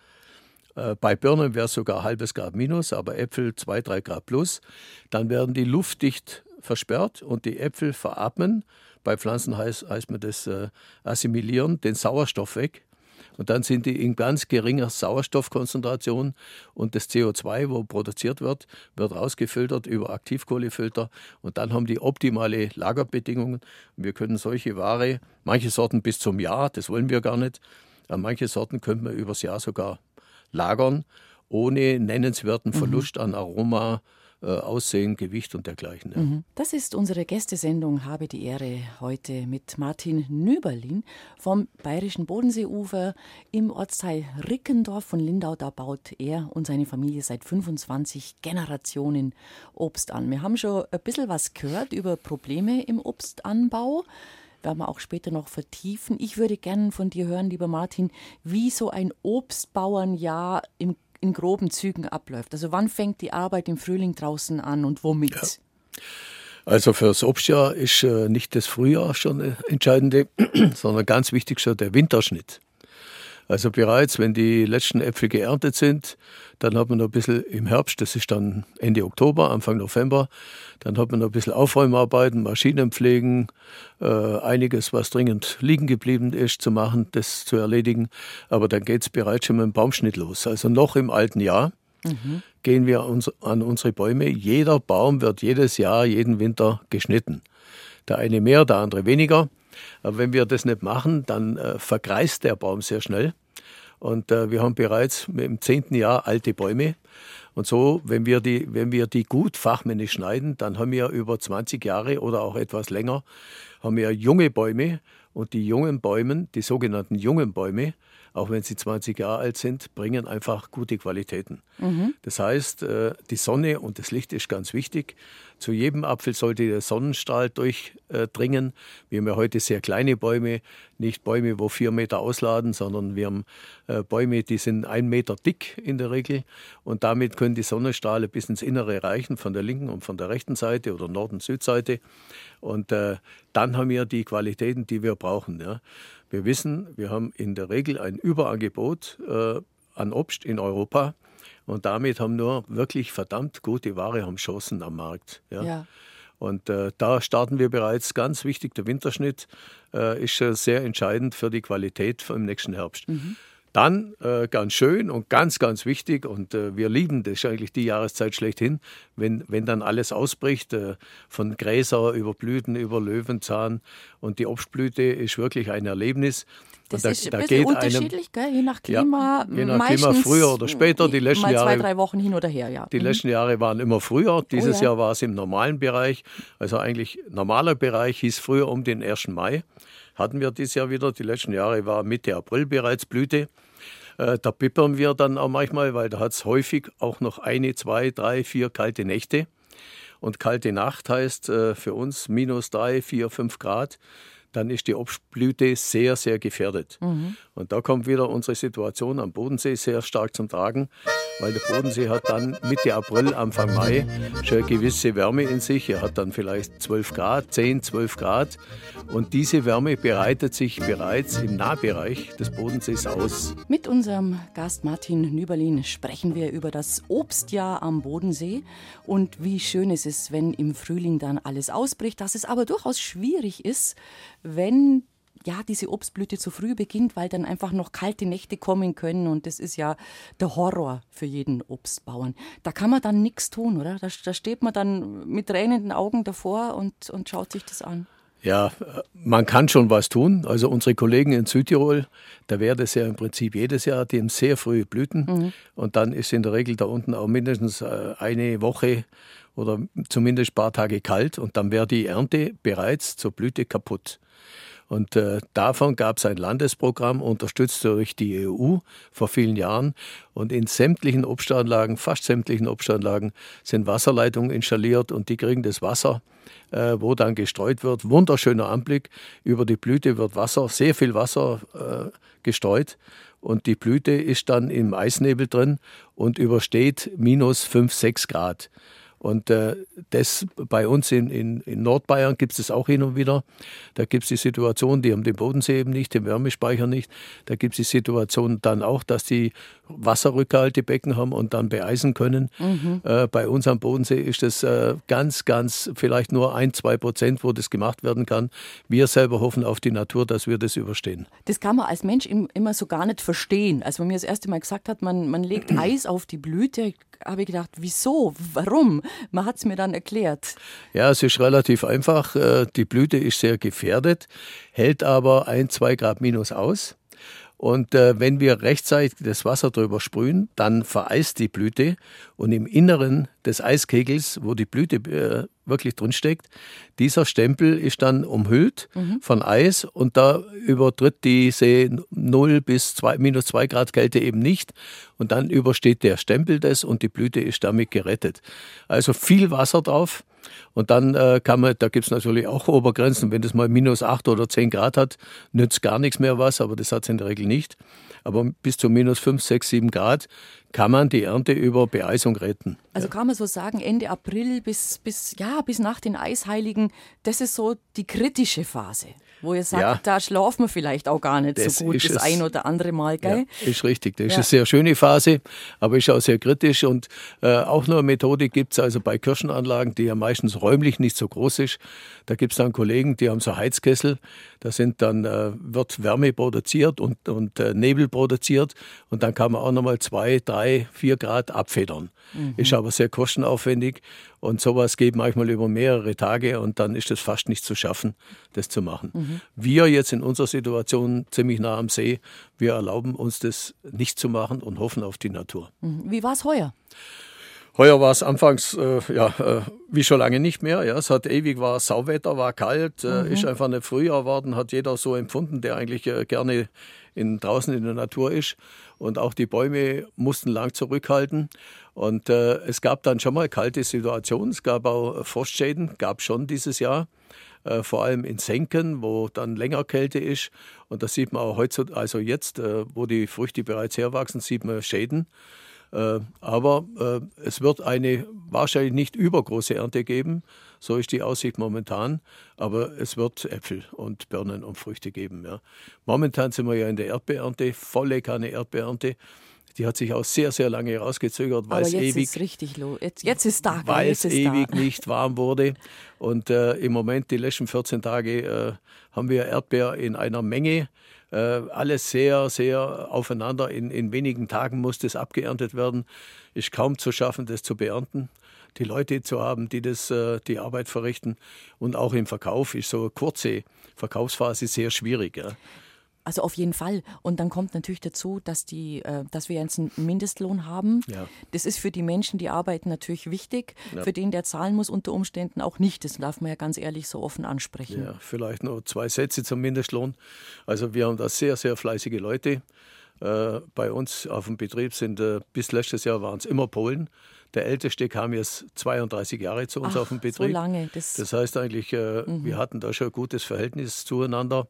Äh, bei Birnen wäre es sogar halbes Grad minus, aber Äpfel 2, 3 Grad plus. Dann werden die luftdicht versperrt und die Äpfel veratmen. Bei Pflanzen heißt, heißt man das äh, assimilieren, den Sauerstoff weg. Und dann sind die in ganz geringer Sauerstoffkonzentration und das CO2, wo produziert wird, wird rausgefiltert über Aktivkohlefilter und dann haben die optimale Lagerbedingungen. wir können solche Ware, manche Sorten bis zum Jahr, das wollen wir gar nicht, aber manche Sorten könnte man übers Jahr sogar lagern, ohne nennenswerten mhm. Verlust an Aroma, Aussehen, Gewicht und dergleichen. Ja. Mhm. Das ist unsere Gästesendung Habe die Ehre heute mit Martin Nüberlin vom Bayerischen Bodenseeufer im Ortsteil Rickendorf von Lindau. Da baut er und seine Familie seit 25 Generationen Obst an. Wir haben schon ein bisschen was gehört über Probleme im Obstanbau werden wir auch später noch vertiefen. Ich würde gerne von dir hören, lieber Martin, wie so ein Obstbauernjahr im, in groben Zügen abläuft. Also wann fängt die Arbeit im Frühling draußen an und womit? Ja. Also für das Obstjahr ist äh, nicht das Frühjahr schon äh, entscheidende, sondern ganz wichtig schon der Winterschnitt. Also bereits, wenn die letzten Äpfel geerntet sind, dann hat man noch ein bisschen im Herbst, das ist dann Ende Oktober, Anfang November, dann hat man noch ein bisschen Aufräumarbeiten, Maschinenpflegen, äh, einiges, was dringend liegen geblieben ist, zu machen, das zu erledigen. Aber dann geht es bereits schon mit dem Baumschnitt los. Also noch im alten Jahr mhm. gehen wir uns, an unsere Bäume. Jeder Baum wird jedes Jahr, jeden Winter geschnitten. Der eine mehr, der andere weniger. Wenn wir das nicht machen, dann äh, vergreist der Baum sehr schnell. Und äh, wir haben bereits im zehnten Jahr alte Bäume. Und so, wenn wir, die, wenn wir die gut fachmännisch schneiden, dann haben wir über 20 Jahre oder auch etwas länger, haben wir junge Bäume. Und die jungen Bäume, die sogenannten jungen Bäume, auch wenn sie 20 Jahre alt sind, bringen einfach gute Qualitäten. Mhm. Das heißt, äh, die Sonne und das Licht ist ganz wichtig. Zu jedem Apfel sollte der Sonnenstrahl durchdringen. Wir haben ja heute sehr kleine Bäume, nicht Bäume, wo vier Meter ausladen, sondern wir haben äh, Bäume, die sind ein Meter dick in der Regel. Und damit können die Sonnenstrahlen bis ins Innere reichen, von der linken und von der rechten Seite oder Norden-Südseite. Und äh, dann haben wir die Qualitäten, die wir brauchen. Ja. Wir wissen, wir haben in der Regel ein Überangebot äh, an Obst in Europa. Und damit haben nur wirklich verdammt gute Ware haben Chancen am Markt. Ja. ja. Und äh, da starten wir bereits. Ganz wichtig, der Winterschnitt äh, ist sehr entscheidend für die Qualität im nächsten Herbst. Mhm. Dann äh, ganz schön und ganz, ganz wichtig, und äh, wir lieben das eigentlich die Jahreszeit schlechthin, wenn, wenn dann alles ausbricht, äh, von Gräser über Blüten, über Löwenzahn. Und die Obstblüte ist wirklich ein Erlebnis. Das da, ist ein bisschen unterschiedlich, einem, gell? je nach Klima. Ja, je nach Klima, früher oder später. Die letzten mal zwei, Jahre, drei Wochen hin oder her, ja. Die mhm. letzten Jahre waren immer früher. Dieses oh, ja. Jahr war es im normalen Bereich. Also eigentlich normaler Bereich hieß früher um den 1. Mai. Hatten wir dieses Jahr wieder. Die letzten Jahre war Mitte April bereits Blüte. Äh, da bippern wir dann auch manchmal, weil da hat es häufig auch noch eine, zwei, drei, vier kalte Nächte. Und kalte Nacht heißt äh, für uns minus drei, vier, fünf Grad dann ist die Obstblüte sehr, sehr gefährdet. Mhm. Und da kommt wieder unsere Situation am Bodensee sehr stark zum Tragen, weil der Bodensee hat dann Mitte April, Anfang Mai schon eine gewisse Wärme in sich. Er hat dann vielleicht 12 Grad, 10, 12 Grad. Und diese Wärme bereitet sich bereits im Nahbereich des Bodensees aus. Mit unserem Gast Martin Nüberlin sprechen wir über das Obstjahr am Bodensee und wie schön es ist, wenn im Frühling dann alles ausbricht, dass es aber durchaus schwierig ist, wenn ja, diese Obstblüte zu früh beginnt, weil dann einfach noch kalte Nächte kommen können und das ist ja der Horror für jeden Obstbauern. Da kann man dann nichts tun, oder? Da, da steht man dann mit tränenden Augen davor und, und schaut sich das an. Ja, man kann schon was tun. Also unsere Kollegen in Südtirol, da wäre das ja im Prinzip jedes Jahr, die haben sehr frühe Blüten. Mhm. Und dann ist in der Regel da unten auch mindestens äh, eine Woche oder zumindest ein paar Tage kalt und dann wäre die Ernte bereits zur Blüte kaputt. Und äh, davon gab es ein Landesprogramm, unterstützt durch die EU vor vielen Jahren. Und in sämtlichen Obstanlagen, fast sämtlichen Obstanlagen, sind Wasserleitungen installiert und die kriegen das Wasser, äh, wo dann gestreut wird. Wunderschöner Anblick. Über die Blüte wird Wasser, sehr viel Wasser äh, gestreut. Und die Blüte ist dann im Eisnebel drin und übersteht minus 5, 6 Grad. Und äh, das bei uns in, in, in Nordbayern gibt es auch hin und wieder. Da gibt es die Situation, die haben den Bodensee eben nicht, den Wärmespeicher nicht. Da gibt es die Situation dann auch, dass die Wasserrückhaltebecken haben und dann beeisen können. Mhm. Äh, bei uns am Bodensee ist das äh, ganz, ganz, vielleicht nur ein, zwei Prozent, wo das gemacht werden kann. Wir selber hoffen auf die Natur, dass wir das überstehen. Das kann man als Mensch immer so gar nicht verstehen. Also wenn mir das erste Mal gesagt hat, man, man legt Eis auf die Blüte, habe ich gedacht, wieso, warum? Man hat es mir dann erklärt. Ja, es ist relativ einfach. Äh, die Blüte ist sehr gefährdet, hält aber ein, zwei Grad minus aus. Und äh, wenn wir rechtzeitig das Wasser drüber sprühen, dann vereist die Blüte und im Inneren des Eiskegels, wo die Blüte äh, wirklich drinsteckt, dieser Stempel ist dann umhüllt mhm. von Eis und da übertritt diese 0 bis 2, minus 2 Grad Kälte eben nicht und dann übersteht der Stempel das und die Blüte ist damit gerettet. Also viel Wasser drauf. Und dann äh, kann man, da gibt es natürlich auch Obergrenzen, wenn das mal minus 8 oder 10 Grad hat, nützt gar nichts mehr was, aber das hat es in der Regel nicht. Aber bis zu minus 5, 6, 7 Grad kann man die Ernte über Beeisung retten. Also kann man so sagen, Ende April bis, bis, ja, bis nach den Eisheiligen, das ist so die kritische Phase wo ihr sagt, ja, da schlafen wir vielleicht auch gar nicht so gut das es, ein oder andere Mal, gell? Ja, ist richtig. Das ja. ist eine sehr schöne Phase, aber ist auch sehr kritisch und äh, auch nur eine Methode gibt es also bei Kirschenanlagen, die ja meistens räumlich nicht so groß ist. Da gibt es dann Kollegen, die haben so Heizkessel, da sind dann, äh, wird Wärme produziert und, und äh, Nebel produziert und dann kann man auch nochmal zwei, drei, vier Grad abfedern. Mhm. Ist aber sehr kostenaufwendig und sowas geht manchmal über mehrere Tage und dann ist es fast nicht zu schaffen, das zu machen. Mhm. Wir jetzt in unserer Situation ziemlich nah am See, wir erlauben uns das nicht zu machen und hoffen auf die Natur. Mhm. Wie war es heuer? Heuer war es anfangs, äh, ja, äh, wie schon lange nicht mehr. Ja, es hat ewig war Sauwetter, war kalt, äh, mhm. ist einfach nicht Frühjahr geworden, hat jeder so empfunden, der eigentlich äh, gerne in, draußen in der Natur ist. Und auch die Bäume mussten lang zurückhalten. Und äh, es gab dann schon mal kalte Situationen. Es gab auch Frostschäden, gab schon dieses Jahr. Äh, vor allem in Senken, wo dann länger Kälte ist. Und das sieht man auch heute, also jetzt, äh, wo die Früchte bereits herwachsen, sieht man Schäden. Äh, aber äh, es wird eine wahrscheinlich nicht übergroße Ernte geben. So ist die Aussicht momentan. Aber es wird Äpfel und Birnen und Früchte geben. Ja. Momentan sind wir ja in der Erdbeernte, volle Kanne Erdbeernte. Die hat sich auch sehr, sehr lange herausgezögert, weil es ewig, ist richtig los. Jetzt, jetzt ist da, weil es ewig da. nicht warm wurde. Und äh, im Moment, die letzten 14 Tage, äh, haben wir Erdbeer in einer Menge. Äh, alles sehr, sehr aufeinander. In, in wenigen Tagen muss das abgeerntet werden. Ist kaum zu schaffen, das zu beernten die Leute zu haben, die das, äh, die Arbeit verrichten. Und auch im Verkauf ist so eine kurze Verkaufsphase sehr schwierig. Ja. Also auf jeden Fall. Und dann kommt natürlich dazu, dass, die, äh, dass wir jetzt einen Mindestlohn haben. Ja. Das ist für die Menschen, die arbeiten, natürlich wichtig. Ja. Für den, der zahlen muss, unter Umständen auch nicht. Das darf man ja ganz ehrlich so offen ansprechen. Ja, vielleicht noch zwei Sätze zum Mindestlohn. Also wir haben da sehr, sehr fleißige Leute. Äh, bei uns auf dem Betrieb sind bis letztes Jahr waren es immer Polen. Der Älteste kam jetzt 32 Jahre zu uns Ach, auf dem Betrieb. So lange. Das, das heißt eigentlich, äh, mhm. wir hatten da schon ein gutes Verhältnis zueinander.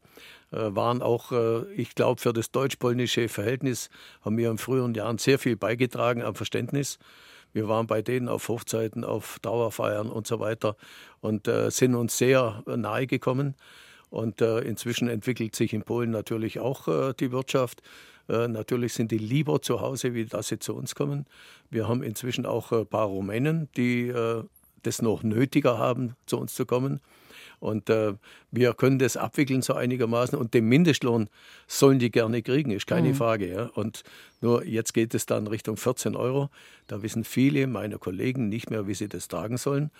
Äh, waren auch, äh, ich glaube, für das deutsch-polnische Verhältnis haben wir in früheren Jahren sehr viel beigetragen am Verständnis. Wir waren bei denen auf Hochzeiten, auf Dauerfeiern und so weiter und äh, sind uns sehr nahe gekommen. Und äh, inzwischen entwickelt sich in Polen natürlich auch äh, die Wirtschaft. Äh, natürlich sind die lieber zu Hause, wie dass sie zu uns kommen. Wir haben inzwischen auch ein paar Rumänen, die äh, das noch nötiger haben, zu uns zu kommen. Und äh, wir können das abwickeln so einigermaßen. Und den Mindestlohn sollen die gerne kriegen, ist keine mhm. Frage. Ja. Und nur jetzt geht es dann Richtung 14 Euro. Da wissen viele meiner Kollegen nicht mehr, wie sie das tragen sollen.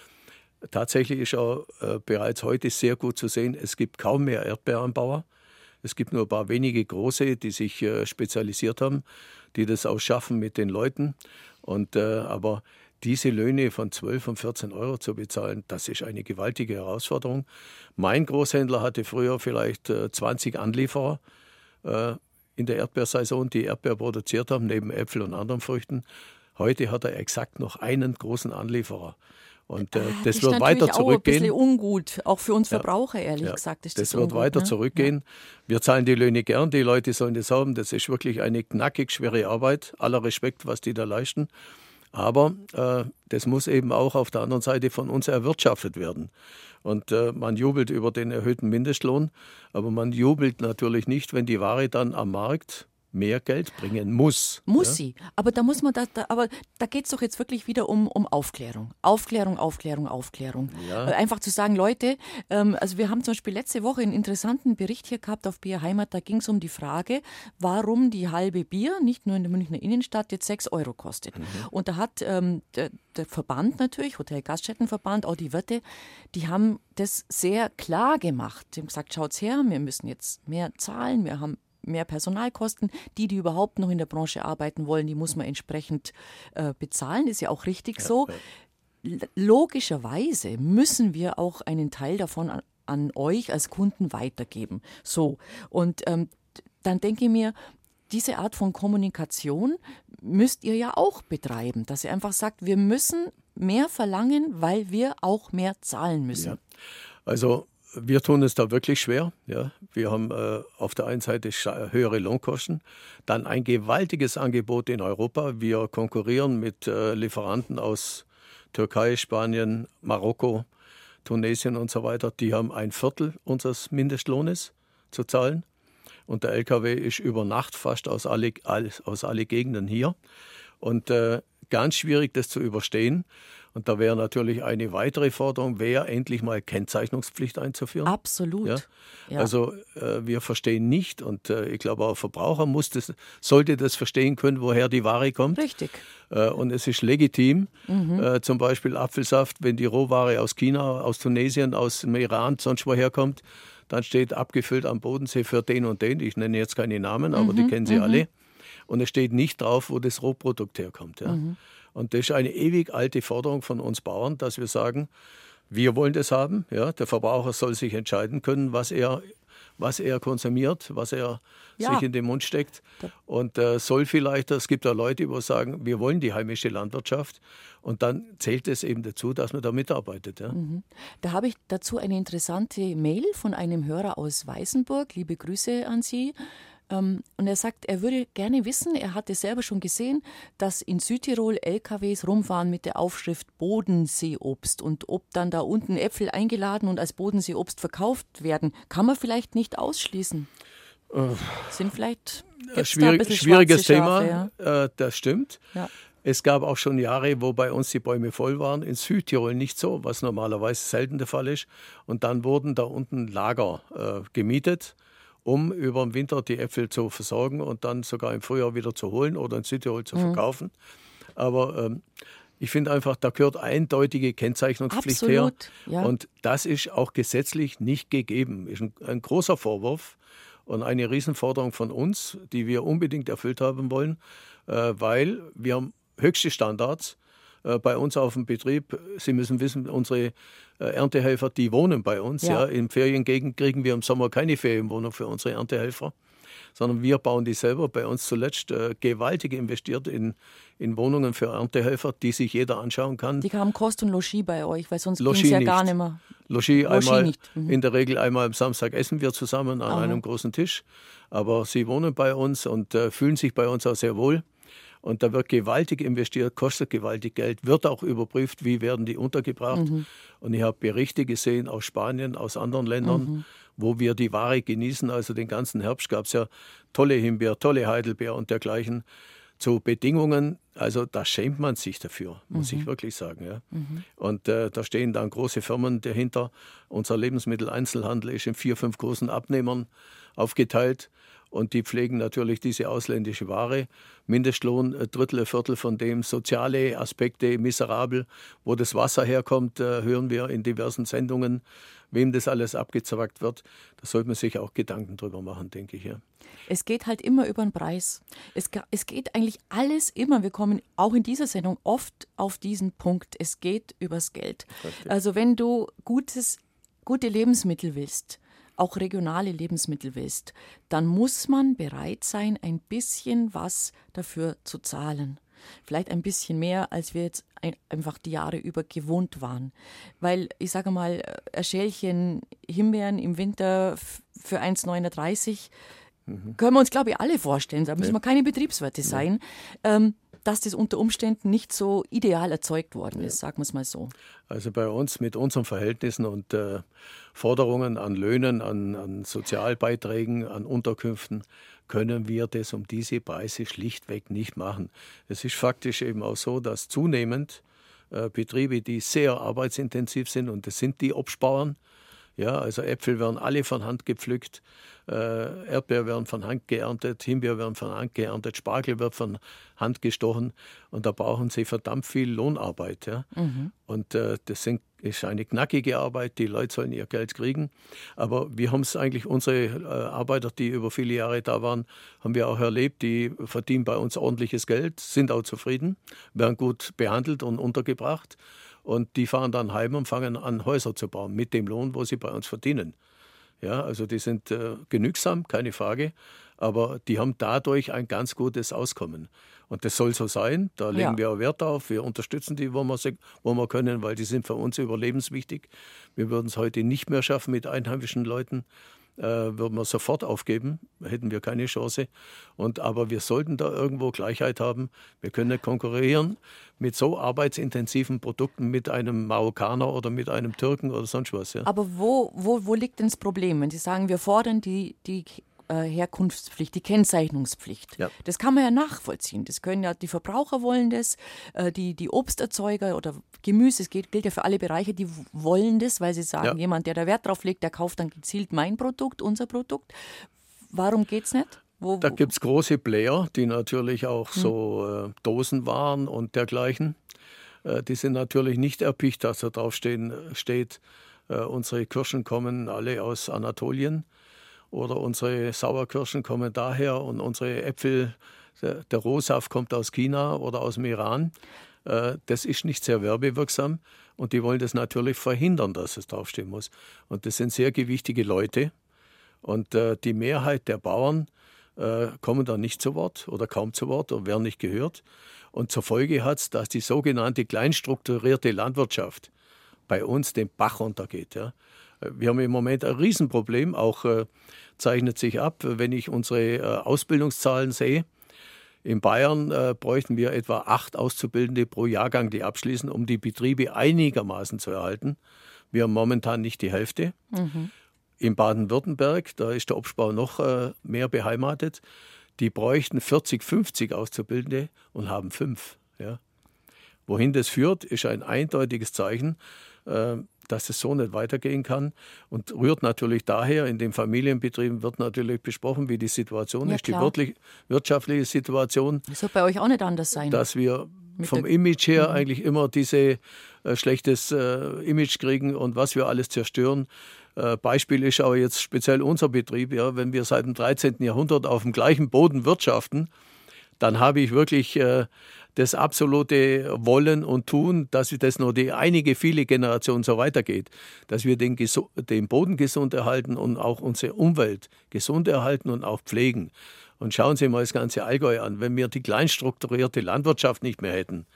Tatsächlich ist auch äh, bereits heute sehr gut zu sehen, es gibt kaum mehr Erdbeeranbauer. Es gibt nur ein paar wenige große, die sich äh, spezialisiert haben, die das auch schaffen mit den Leuten. Und, äh, aber diese Löhne von 12 und 14 Euro zu bezahlen, das ist eine gewaltige Herausforderung. Mein Großhändler hatte früher vielleicht 20 äh, Anlieferer äh, in der Erdbeersaison, die Erdbeer produziert haben, neben Äpfel und anderen Früchten. Heute hat er exakt noch einen großen Anlieferer. Und äh, das, das wird weiter zurückgehen. Auch ein bisschen ungut, auch für uns Verbraucher, ehrlich ja, gesagt. Ist das, das wird ungut, weiter ne? zurückgehen. Wir zahlen die Löhne gern, die Leute sollen das haben. Das ist wirklich eine knackig schwere Arbeit. Aller Respekt, was die da leisten. Aber äh, das muss eben auch auf der anderen Seite von uns erwirtschaftet werden. Und äh, man jubelt über den erhöhten Mindestlohn, aber man jubelt natürlich nicht, wenn die Ware dann am Markt mehr Geld bringen muss. Muss ja? sie. Aber da muss man da, da aber da geht es doch jetzt wirklich wieder um, um Aufklärung. Aufklärung, Aufklärung, Aufklärung. Ja. Äh, einfach zu sagen, Leute, ähm, also wir haben zum Beispiel letzte Woche einen interessanten Bericht hier gehabt auf Bier Heimat, da ging es um die Frage, warum die halbe Bier, nicht nur in der Münchner Innenstadt, jetzt 6 Euro kostet. Mhm. Und da hat ähm, der, der Verband natürlich, Hotel Gaststättenverband, auch die Wirte, die haben das sehr klar gemacht. Die haben gesagt, schaut's her, wir müssen jetzt mehr zahlen, wir haben mehr Personalkosten. Die, die überhaupt noch in der Branche arbeiten wollen, die muss man entsprechend äh, bezahlen. Ist ja auch richtig ja, so. Ja. Logischerweise müssen wir auch einen Teil davon an, an euch als Kunden weitergeben. So. Und ähm, dann denke ich mir, diese Art von Kommunikation müsst ihr ja auch betreiben, dass ihr einfach sagt, wir müssen mehr verlangen, weil wir auch mehr zahlen müssen. Ja. Also wir tun es da wirklich schwer. Ja. Wir haben äh, auf der einen Seite höhere Lohnkosten, dann ein gewaltiges Angebot in Europa. Wir konkurrieren mit äh, Lieferanten aus Türkei, Spanien, Marokko, Tunesien und so weiter. Die haben ein Viertel unseres Mindestlohnes zu zahlen. Und der LKW ist über Nacht fast aus alle, aus alle Gegenden hier. Und äh, ganz schwierig, das zu überstehen. Und da wäre natürlich eine weitere Forderung, wäre endlich mal Kennzeichnungspflicht einzuführen. Absolut. Ja? Ja. Also äh, wir verstehen nicht und äh, ich glaube auch Verbraucher muss das, sollte das verstehen können, woher die Ware kommt. Richtig. Äh, und es ist legitim, mhm. Äh, zum Beispiel Apfelsaft, wenn die Rohware aus China, aus Tunesien, aus dem Iran, sonst woher kommt, dann steht abgefüllt am Bodensee für den und den. Ich nenne jetzt keine Namen, aber mhm. die kennen Sie mhm. alle. Und es steht nicht drauf, wo das Rohprodukt herkommt. Ja. Mhm. Und das ist eine ewig alte Forderung von uns Bauern, dass wir sagen, wir wollen das haben. Ja, der Verbraucher soll sich entscheiden können, was er, was er konsumiert, was er ja. sich in den Mund steckt. Und äh, soll vielleicht, es gibt da Leute, die sagen, wir wollen die heimische Landwirtschaft. Und dann zählt es eben dazu, dass man da mitarbeitet. Ja. Mhm. Da habe ich dazu eine interessante Mail von einem Hörer aus Weißenburg. Liebe Grüße an Sie. Ähm, und er sagt, er würde gerne wissen, er hatte selber schon gesehen, dass in Südtirol LKWs rumfahren mit der Aufschrift Bodenseeobst. Und ob dann da unten Äpfel eingeladen und als Bodenseeobst verkauft werden, kann man vielleicht nicht ausschließen. Äh, Sind vielleicht. Schwierig, schwieriges Thema, ja? äh, das stimmt. Ja. Es gab auch schon Jahre, wo bei uns die Bäume voll waren. In Südtirol nicht so, was normalerweise selten der Fall ist. Und dann wurden da unten Lager äh, gemietet um über den Winter die Äpfel zu versorgen und dann sogar im Frühjahr wieder zu holen oder in Südtirol zu mhm. verkaufen. Aber ähm, ich finde einfach, da gehört eindeutige Kennzeichnungspflicht Absolut, her. Ja. Und das ist auch gesetzlich nicht gegeben. Ist ein, ein großer Vorwurf und eine Riesenforderung von uns, die wir unbedingt erfüllt haben wollen, äh, weil wir haben höchste Standards äh, bei uns auf dem Betrieb. Sie müssen wissen, unsere Erntehelfer, die wohnen bei uns. Ja. ja. In Feriengegend kriegen wir im Sommer keine Ferienwohnung für unsere Erntehelfer, sondern wir bauen die selber. Bei uns zuletzt äh, gewaltig investiert in, in Wohnungen für Erntehelfer, die sich jeder anschauen kann. Die haben Kost und Logis bei euch, weil sonst ging es ja gar nicht mehr. Logis, Logis einmal, mhm. in der Regel einmal am Samstag essen wir zusammen an Aha. einem großen Tisch. Aber sie wohnen bei uns und äh, fühlen sich bei uns auch sehr wohl. Und da wird gewaltig investiert, kostet gewaltig Geld, wird auch überprüft, wie werden die untergebracht. Mhm. Und ich habe Berichte gesehen aus Spanien, aus anderen Ländern, mhm. wo wir die Ware genießen. Also den ganzen Herbst gab es ja tolle Himbeer, tolle Heidelbeer und dergleichen. zu Bedingungen, also da schämt man sich dafür, muss mhm. ich wirklich sagen. Ja. Mhm. Und äh, da stehen dann große Firmen dahinter. Unser Lebensmitteleinzelhandel ist in vier, fünf großen Abnehmern aufgeteilt und die pflegen natürlich diese ausländische Ware. Mindestlohn, ein Drittel, ein Viertel von dem, soziale Aspekte miserabel. Wo das Wasser herkommt, äh, hören wir in diversen Sendungen, wem das alles abgezwackt wird. Da sollte man sich auch Gedanken drüber machen, denke ich. Ja. Es geht halt immer über den Preis. Es, es geht eigentlich alles immer. Wir kommen auch in dieser Sendung oft auf diesen Punkt. Es geht übers Geld. Richtig. Also wenn du gutes, gute Lebensmittel willst, auch regionale Lebensmittel willst, dann muss man bereit sein, ein bisschen was dafür zu zahlen. Vielleicht ein bisschen mehr, als wir jetzt ein, einfach die Jahre über gewohnt waren. Weil ich sage mal, ein Schälchen Himbeeren im Winter für 1,39 mhm. können wir uns, glaube ich, alle vorstellen. Da müssen ja. wir keine Betriebswirte sein. Ja. Ähm, dass das unter Umständen nicht so ideal erzeugt worden ist, sagen wir es mal so. Also bei uns mit unseren Verhältnissen und äh, Forderungen an Löhnen, an, an, Sozialbeiträgen, an Unterkünften können wir das um diese Preise schlichtweg nicht machen. Es ist faktisch eben auch so, dass zunehmend äh, Betriebe, die sehr arbeitsintensiv sind, und das sind die Obstbauern, ja, also Äpfel werden alle von Hand gepflückt, äh, Erdbeer werden von Hand geerntet, Himbeer werden von Hand geerntet, Spargel wird von Hand gestochen und da brauchen sie verdammt viel Lohnarbeit. Ja? Mhm. Und äh, das sind, ist eine knackige Arbeit, die Leute sollen ihr Geld kriegen. Aber wir haben es eigentlich, unsere äh, Arbeiter, die über viele Jahre da waren, haben wir auch erlebt, die verdienen bei uns ordentliches Geld, sind auch zufrieden, werden gut behandelt und untergebracht. Und die fahren dann heim und fangen an, Häuser zu bauen mit dem Lohn, wo sie bei uns verdienen. Ja, also die sind äh, genügsam, keine Frage, aber die haben dadurch ein ganz gutes Auskommen. Und das soll so sein, da legen ja. wir auch Wert auf. Wir unterstützen die, wo wir, wo wir können, weil die sind für uns überlebenswichtig. Wir würden es heute nicht mehr schaffen mit einheimischen Leuten äh, würden wir sofort aufgeben, hätten wir keine Chance. Und, aber wir sollten da irgendwo Gleichheit haben. Wir können nicht konkurrieren mit so arbeitsintensiven Produkten mit einem Marokkaner oder mit einem Türken oder sonst was. Ja. Aber wo, wo, wo liegt denn das Problem, wenn Sie sagen, wir fordern die, die äh, Herkunftspflicht, die Kennzeichnungspflicht. Ja. Das kann man ja nachvollziehen. Das können ja die Verbraucher wollen das, äh, die, die Obsterzeuger oder Gemüse, es gilt, ja für alle Bereiche, die wollen das, weil sie sagen, ja. jemand, der da Wert drauf legt, der kauft dann gezielt mein Produkt, unser Produkt. Warum geht es nicht? Wo, da gibt es große Player, die natürlich auch hm. so äh, Dosenwaren und dergleichen. Äh, die sind natürlich nicht erpicht, dass da drauf stehen, steht, äh, unsere Kirschen kommen alle aus Anatolien oder unsere Sauerkirschen kommen daher und unsere Äpfel, der, der Rohsaft kommt aus China oder aus dem Iran. Äh, das ist nicht sehr werbewirksam und die wollen das natürlich verhindern, dass es draufstehen muss. Und das sind sehr gewichtige Leute und äh, die Mehrheit der Bauern äh, kommen da nicht zu Wort oder kaum zu Wort oder werden nicht gehört. Und zur Folge hat es, dass die sogenannte kleinstrukturierte Landwirtschaft bei uns den Bach runtergeht. Ja. Wir haben im Moment ein Riesenproblem, auch äh, zeichnet sich ab, wenn ich unsere äh, Ausbildungszahlen sehe. In Bayern äh, bräuchten wir etwa acht Auszubildende pro Jahrgang, die abschließen, um die Betriebe einigermaßen zu erhalten. Wir haben momentan nicht die Hälfte. Mhm. In Baden-Württemberg, da ist der Obstbau noch äh, mehr beheimatet, die bräuchten 40, 50 Auszubildende und haben fünf. Ja. Wohin das führt, ist ein eindeutiges Zeichen, äh, dass es so nicht weitergehen kann und rührt natürlich daher, in den Familienbetrieben wird natürlich besprochen, wie die Situation ja, ist, klar. die wirtschaftliche Situation. Das wird bei euch auch nicht anders sein. Dass wir vom Image her mhm. eigentlich immer diese äh, schlechtes äh, Image kriegen und was wir alles zerstören. Äh, Beispiel ist aber jetzt speziell unser Betrieb, ja, wenn wir seit dem 13. Jahrhundert auf dem gleichen Boden wirtschaften, dann habe ich wirklich äh, das absolute Wollen und Tun, dass das nur die einige, viele Generationen so weitergeht, dass wir den, den Boden gesund erhalten und auch unsere Umwelt gesund erhalten und auch pflegen. Und schauen Sie mal das ganze Allgäu an. Wenn wir die kleinstrukturierte Landwirtschaft nicht mehr hätten,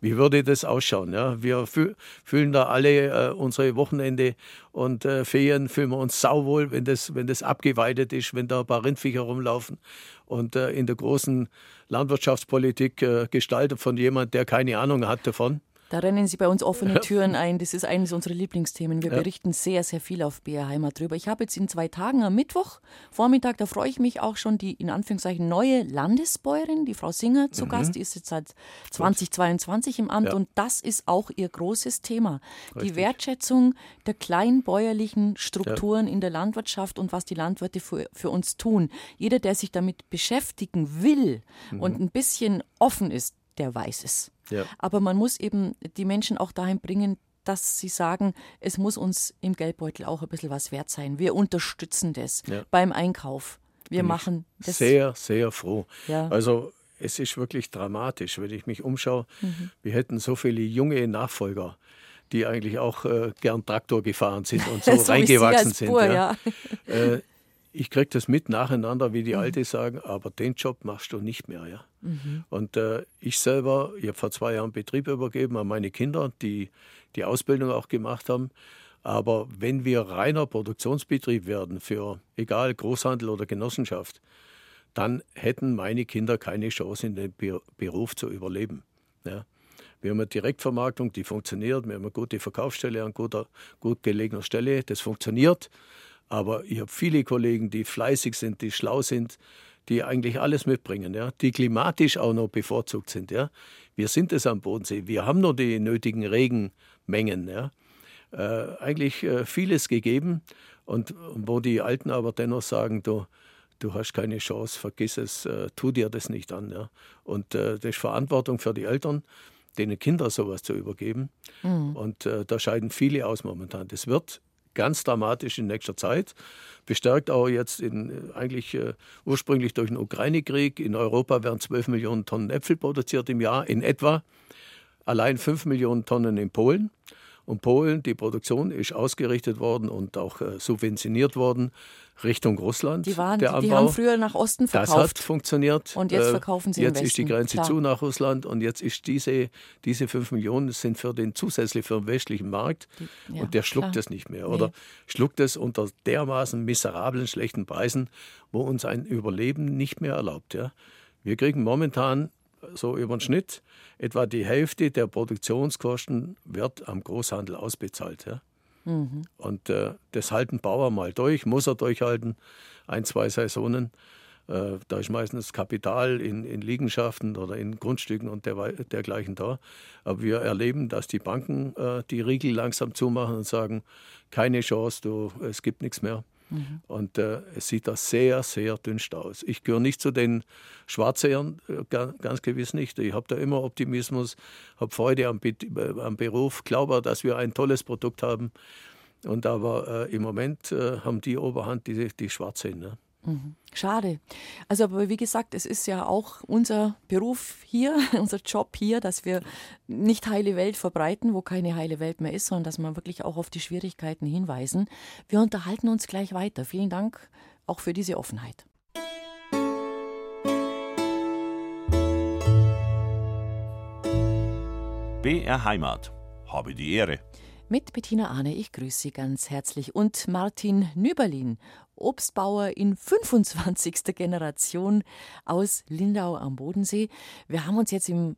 wie würde das ausschauen? Ja? Wir fühlen da alle äh, unsere Wochenende und äh, Ferien, fühlen wir uns sauwohl, wenn das, wenn das abgeweidet ist, wenn da ein paar Rindviecher rumlaufen. Und äh, in der großen Landwirtschaftspolitik äh, gestaltet von jemand, der keine Ahnung hat davon. Da rennen Sie bei uns offene Türen ein. Das ist eines unserer Lieblingsthemen. Wir ja. berichten sehr, sehr viel auf BR Heimat drüber. Ich habe jetzt in zwei Tagen am Mittwoch, Vormittag, da freue ich mich auch schon, die in Anführungszeichen neue Landesbäuerin, die Frau Singer, zu mhm. Gast. Die ist jetzt seit 2022 im Amt ja. und das ist auch ihr großes Thema. Richtig. Die Wertschätzung der kleinbäuerlichen Strukturen ja. in der Landwirtschaft und was die Landwirte für, für uns tun. Jeder, der sich damit beschäftigen will mhm. und ein bisschen offen ist, der weiß es. Ja. Aber man muss eben die Menschen auch dahin bringen, dass sie sagen, es muss uns im Geldbeutel auch ein bisschen was wert sein. Wir unterstützen das ja. beim Einkauf. Wir Bin machen das. Sehr, sehr froh. Ja. Also es ist wirklich dramatisch, wenn ich mich umschaue. Mhm. Wir hätten so viele junge Nachfolger, die eigentlich auch äh, gern Traktor gefahren sind und so, so reingewachsen sind. Spur, ja. Äh, ich kriege das mit nacheinander, wie die mhm. Alte sagen, aber den Job machst du nicht mehr. Ja? Mhm. Und äh, ich selber, ich habe vor zwei Jahren Betrieb übergeben an meine Kinder, die die Ausbildung auch gemacht haben. Aber wenn wir reiner Produktionsbetrieb werden für egal Großhandel oder Genossenschaft, dann hätten meine Kinder keine Chance, in dem Beruf zu überleben. Ja? Wir haben eine Direktvermarktung, die funktioniert. Wir haben eine gute Verkaufsstelle an guter, gut gelegener Stelle. Das funktioniert. Aber ich habe viele Kollegen, die fleißig sind, die schlau sind, die eigentlich alles mitbringen, ja, die klimatisch auch noch bevorzugt sind. Ja. Wir sind es am Bodensee, wir haben noch die nötigen Regenmengen. Ja. Äh, eigentlich äh, vieles gegeben und wo die Alten aber dennoch sagen, du, du hast keine Chance, vergiss es, äh, tu dir das nicht an. Ja. Und äh, das ist Verantwortung für die Eltern, denen Kinder sowas zu übergeben. Mhm. Und äh, da scheiden viele aus momentan. Das wird ganz dramatisch in nächster Zeit. Bestärkt auch jetzt in, eigentlich äh, ursprünglich durch den Ukraine-Krieg. In Europa werden 12 Millionen Tonnen Äpfel produziert im Jahr in etwa. Allein 5 Millionen Tonnen in Polen. Und Polen, die Produktion ist ausgerichtet worden und auch äh, subventioniert worden Richtung Russland. Die, waren, der die haben früher nach Osten verkauft. Das hat funktioniert. Und jetzt äh, verkaufen sie Jetzt ist die Grenze Klar. zu nach Russland und jetzt ist diese, diese 5 Millionen sind für den zusätzlich für den westlichen Markt die, ja, und der schluckt es nicht mehr. Oder nee. schluckt es unter dermaßen miserablen, schlechten Preisen, wo uns ein Überleben nicht mehr erlaubt. Ja. Wir kriegen momentan so über den Schnitt. Etwa die Hälfte der Produktionskosten wird am Großhandel ausbezahlt. Ja? Mhm. Und äh, das halten Bauer mal durch, muss er durchhalten, ein, zwei Saisonen. Äh, da ist meistens Kapital in, in Liegenschaften oder in Grundstücken und der, dergleichen da. Aber wir erleben, dass die Banken äh, die Riegel langsam zumachen und sagen, keine Chance, du, es gibt nichts mehr. Mhm. Und äh, es sieht da sehr, sehr dünnst aus. Ich gehöre nicht zu den Schwarzsehern, äh, ganz gewiss nicht. Ich habe da immer Optimismus, habe Freude am, äh, am, Beruf, glaube, dass wir ein tolles Produkt haben. Und aber äh, im Moment äh, haben die Oberhand, die, die schwarz sind. Ne? Mhm. Schade. Also, aber wie gesagt, es ist ja auch unser Beruf hier, unser Job hier, dass wir nicht heile Welt verbreiten, wo keine heile Welt mehr ist, sondern dass wir wirklich auch auf die Schwierigkeiten hinweisen. Wir unterhalten uns gleich weiter. Vielen Dank auch für diese Offenheit. BR Heimat. Habe die Ehre. Mit Bettina Ahne, ich grüße Sie ganz herzlich. Und Martin Nüberlin, Obstbauer in 25. Generation aus Lindau am Bodensee. Wir haben uns jetzt im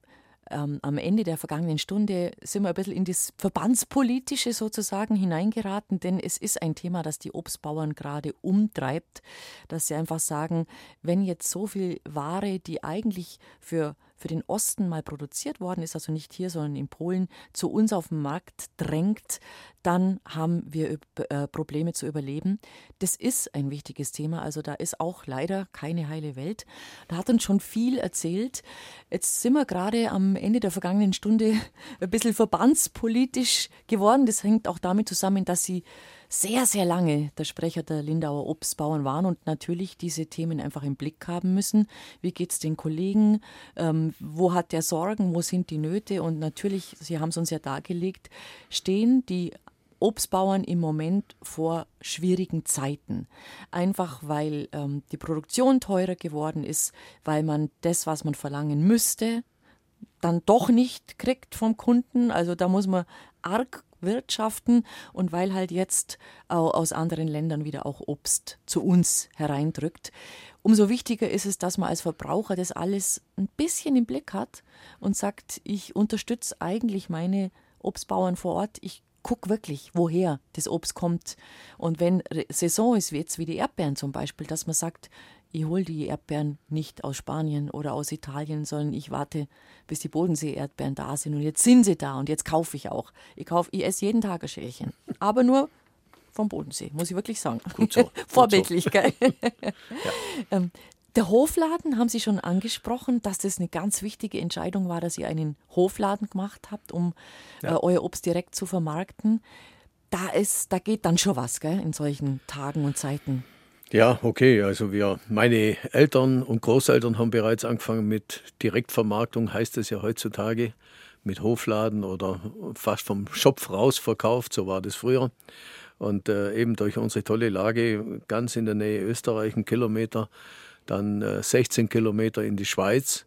ähm, am Ende der vergangenen Stunde sind wir ein bisschen in das Verbandspolitische sozusagen hineingeraten, denn es ist ein Thema, das die Obstbauern gerade umtreibt, dass sie einfach sagen, wenn jetzt so viel Ware, die eigentlich für für den Osten mal produziert worden ist, also nicht hier, sondern in Polen, zu uns auf den Markt drängt, dann haben wir äh, Probleme zu überleben. Das ist ein wichtiges Thema, also da ist auch leider keine heile Welt. Da hat uns schon viel erzählt. Jetzt sind wir gerade am Ende der vergangenen Stunde ein bisschen verbandspolitisch geworden. Das hängt auch damit zusammen, dass sie sehr, sehr lange der Sprecher der Lindauer Obstbauern waren und natürlich diese Themen einfach im Blick haben müssen. Wie geht es den Kollegen? Ähm, wo hat der Sorgen? Wo sind die Nöte? Und natürlich, Sie haben es uns ja dargelegt, stehen die Obstbauern im Moment vor schwierigen Zeiten. Einfach weil ähm, die Produktion teurer geworden ist, weil man das, was man verlangen müsste, dann doch nicht kriegt vom Kunden. Also da muss man arg wirtschaften und weil halt jetzt aus anderen Ländern wieder auch Obst zu uns hereindrückt. Umso wichtiger ist es, dass man als Verbraucher das alles ein bisschen im Blick hat und sagt, ich unterstütze eigentlich meine Obstbauern vor Ort. Ich guck wirklich, woher das Obst kommt. Und wenn Saison ist, wie jetzt wie die Erdbeeren zum Beispiel, dass man sagt, ich hole die Erdbeeren nicht aus Spanien oder aus Italien, sondern ich warte, bis die Bodensee-Erdbeeren da sind. Und jetzt sind sie da und jetzt kaufe ich auch. Ich kaufe, ich esse jeden Tag ein Schälchen. Aber nur vom Bodensee, muss ich wirklich sagen. Gut so. Vorbildlich, so. gell? ja. ähm, der Hofladen haben Sie schon angesprochen, dass das eine ganz wichtige Entscheidung war, dass ihr einen Hofladen gemacht habt, um ja. äh, euer Obst direkt zu vermarkten. Da ist, da geht dann schon was, gell, in solchen Tagen und Zeiten. Ja, okay. Also wir, meine Eltern und Großeltern haben bereits angefangen mit Direktvermarktung, heißt es ja heutzutage, mit Hofladen oder fast vom Schopf raus verkauft, so war das früher. Und äh, eben durch unsere tolle Lage ganz in der Nähe Österreich, einen Kilometer, dann äh, 16 Kilometer in die Schweiz.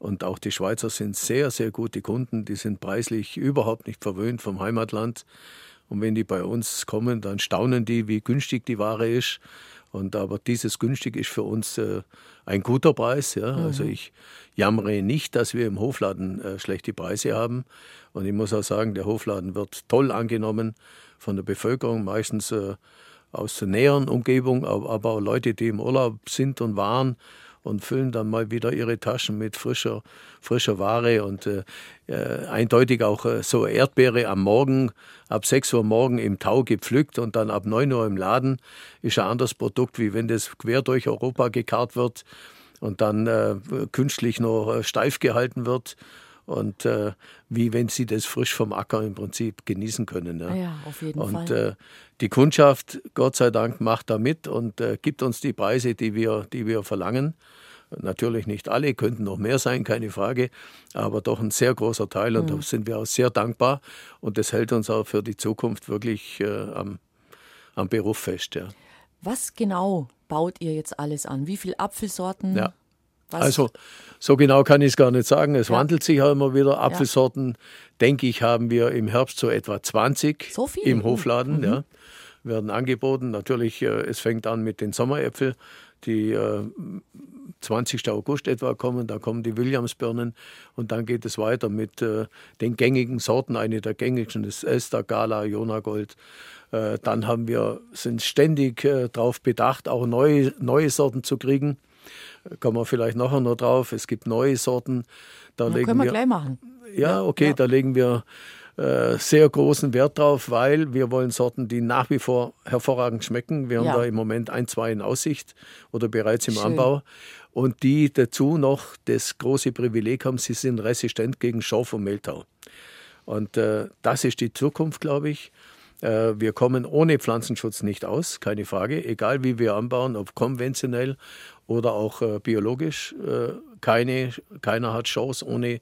Und auch die Schweizer sind sehr, sehr gute Kunden. Die sind preislich überhaupt nicht verwöhnt vom Heimatland. Und wenn die bei uns kommen, dann staunen die, wie günstig die Ware ist. Und aber dieses günstig ist für uns äh, ein guter Preis. Ja? Mhm. Also ich jammere nicht, dass wir im Hofladen äh, schlechte Preise haben. Und ich muss auch sagen, der Hofladen wird toll angenommen von der Bevölkerung, meistens äh, aus der näheren Umgebung, aber auch Leute, die im Urlaub sind und waren und füllen dann mal wieder ihre Taschen mit frischer, frischer Ware und äh, äh, eindeutig auch äh, so Erdbeere am Morgen, ab 6 Uhr morgen im Tau gepflückt und dann ab 9 Uhr im Laden, ist ein anderes Produkt, wie wenn das quer durch Europa gekarrt wird und dann äh, künstlich noch äh, steif gehalten wird und äh, wie wenn sie das frisch vom Acker im Prinzip genießen können. Ja, ja auf jeden und, Fall. Äh, die Kundschaft, Gott sei Dank, macht da mit und äh, gibt uns die Preise, die wir, die wir verlangen. Natürlich nicht alle, könnten noch mehr sein, keine Frage, aber doch ein sehr großer Teil und mhm. da sind wir auch sehr dankbar und das hält uns auch für die Zukunft wirklich äh, am, am Beruf fest. Ja. Was genau baut ihr jetzt alles an? Wie viele Apfelsorten? Ja. Was? Also so genau kann ich es gar nicht sagen. Es ja. wandelt sich ja immer wieder. Apfelsorten, ja. denke ich, haben wir im Herbst so etwa 20 so im Hofladen. Mhm. Ja, werden angeboten. Natürlich, äh, es fängt an mit den Sommeräpfeln, die äh, 20. August etwa kommen. Da kommen die Williamsbirnen und dann geht es weiter mit äh, den gängigen Sorten. Eine der gängigsten ist Elster, Gala, Jonagold. Äh, dann haben wir, sind ständig äh, darauf bedacht, auch neue, neue Sorten zu kriegen kommen wir vielleicht nachher noch drauf. Es gibt neue Sorten. Da legen können wir, wir gleich machen. Ja, okay, ja. da legen wir äh, sehr großen Wert drauf, weil wir wollen Sorten, die nach wie vor hervorragend schmecken. Wir ja. haben da im Moment ein, zwei in Aussicht oder bereits im Schön. Anbau. Und die dazu noch das große Privileg haben, sie sind resistent gegen Schorf und Mehltau. Und äh, das ist die Zukunft, glaube ich. Äh, wir kommen ohne Pflanzenschutz nicht aus, keine Frage. Egal wie wir anbauen, ob konventionell oder auch äh, biologisch. Äh, keine, keiner hat Chance, ohne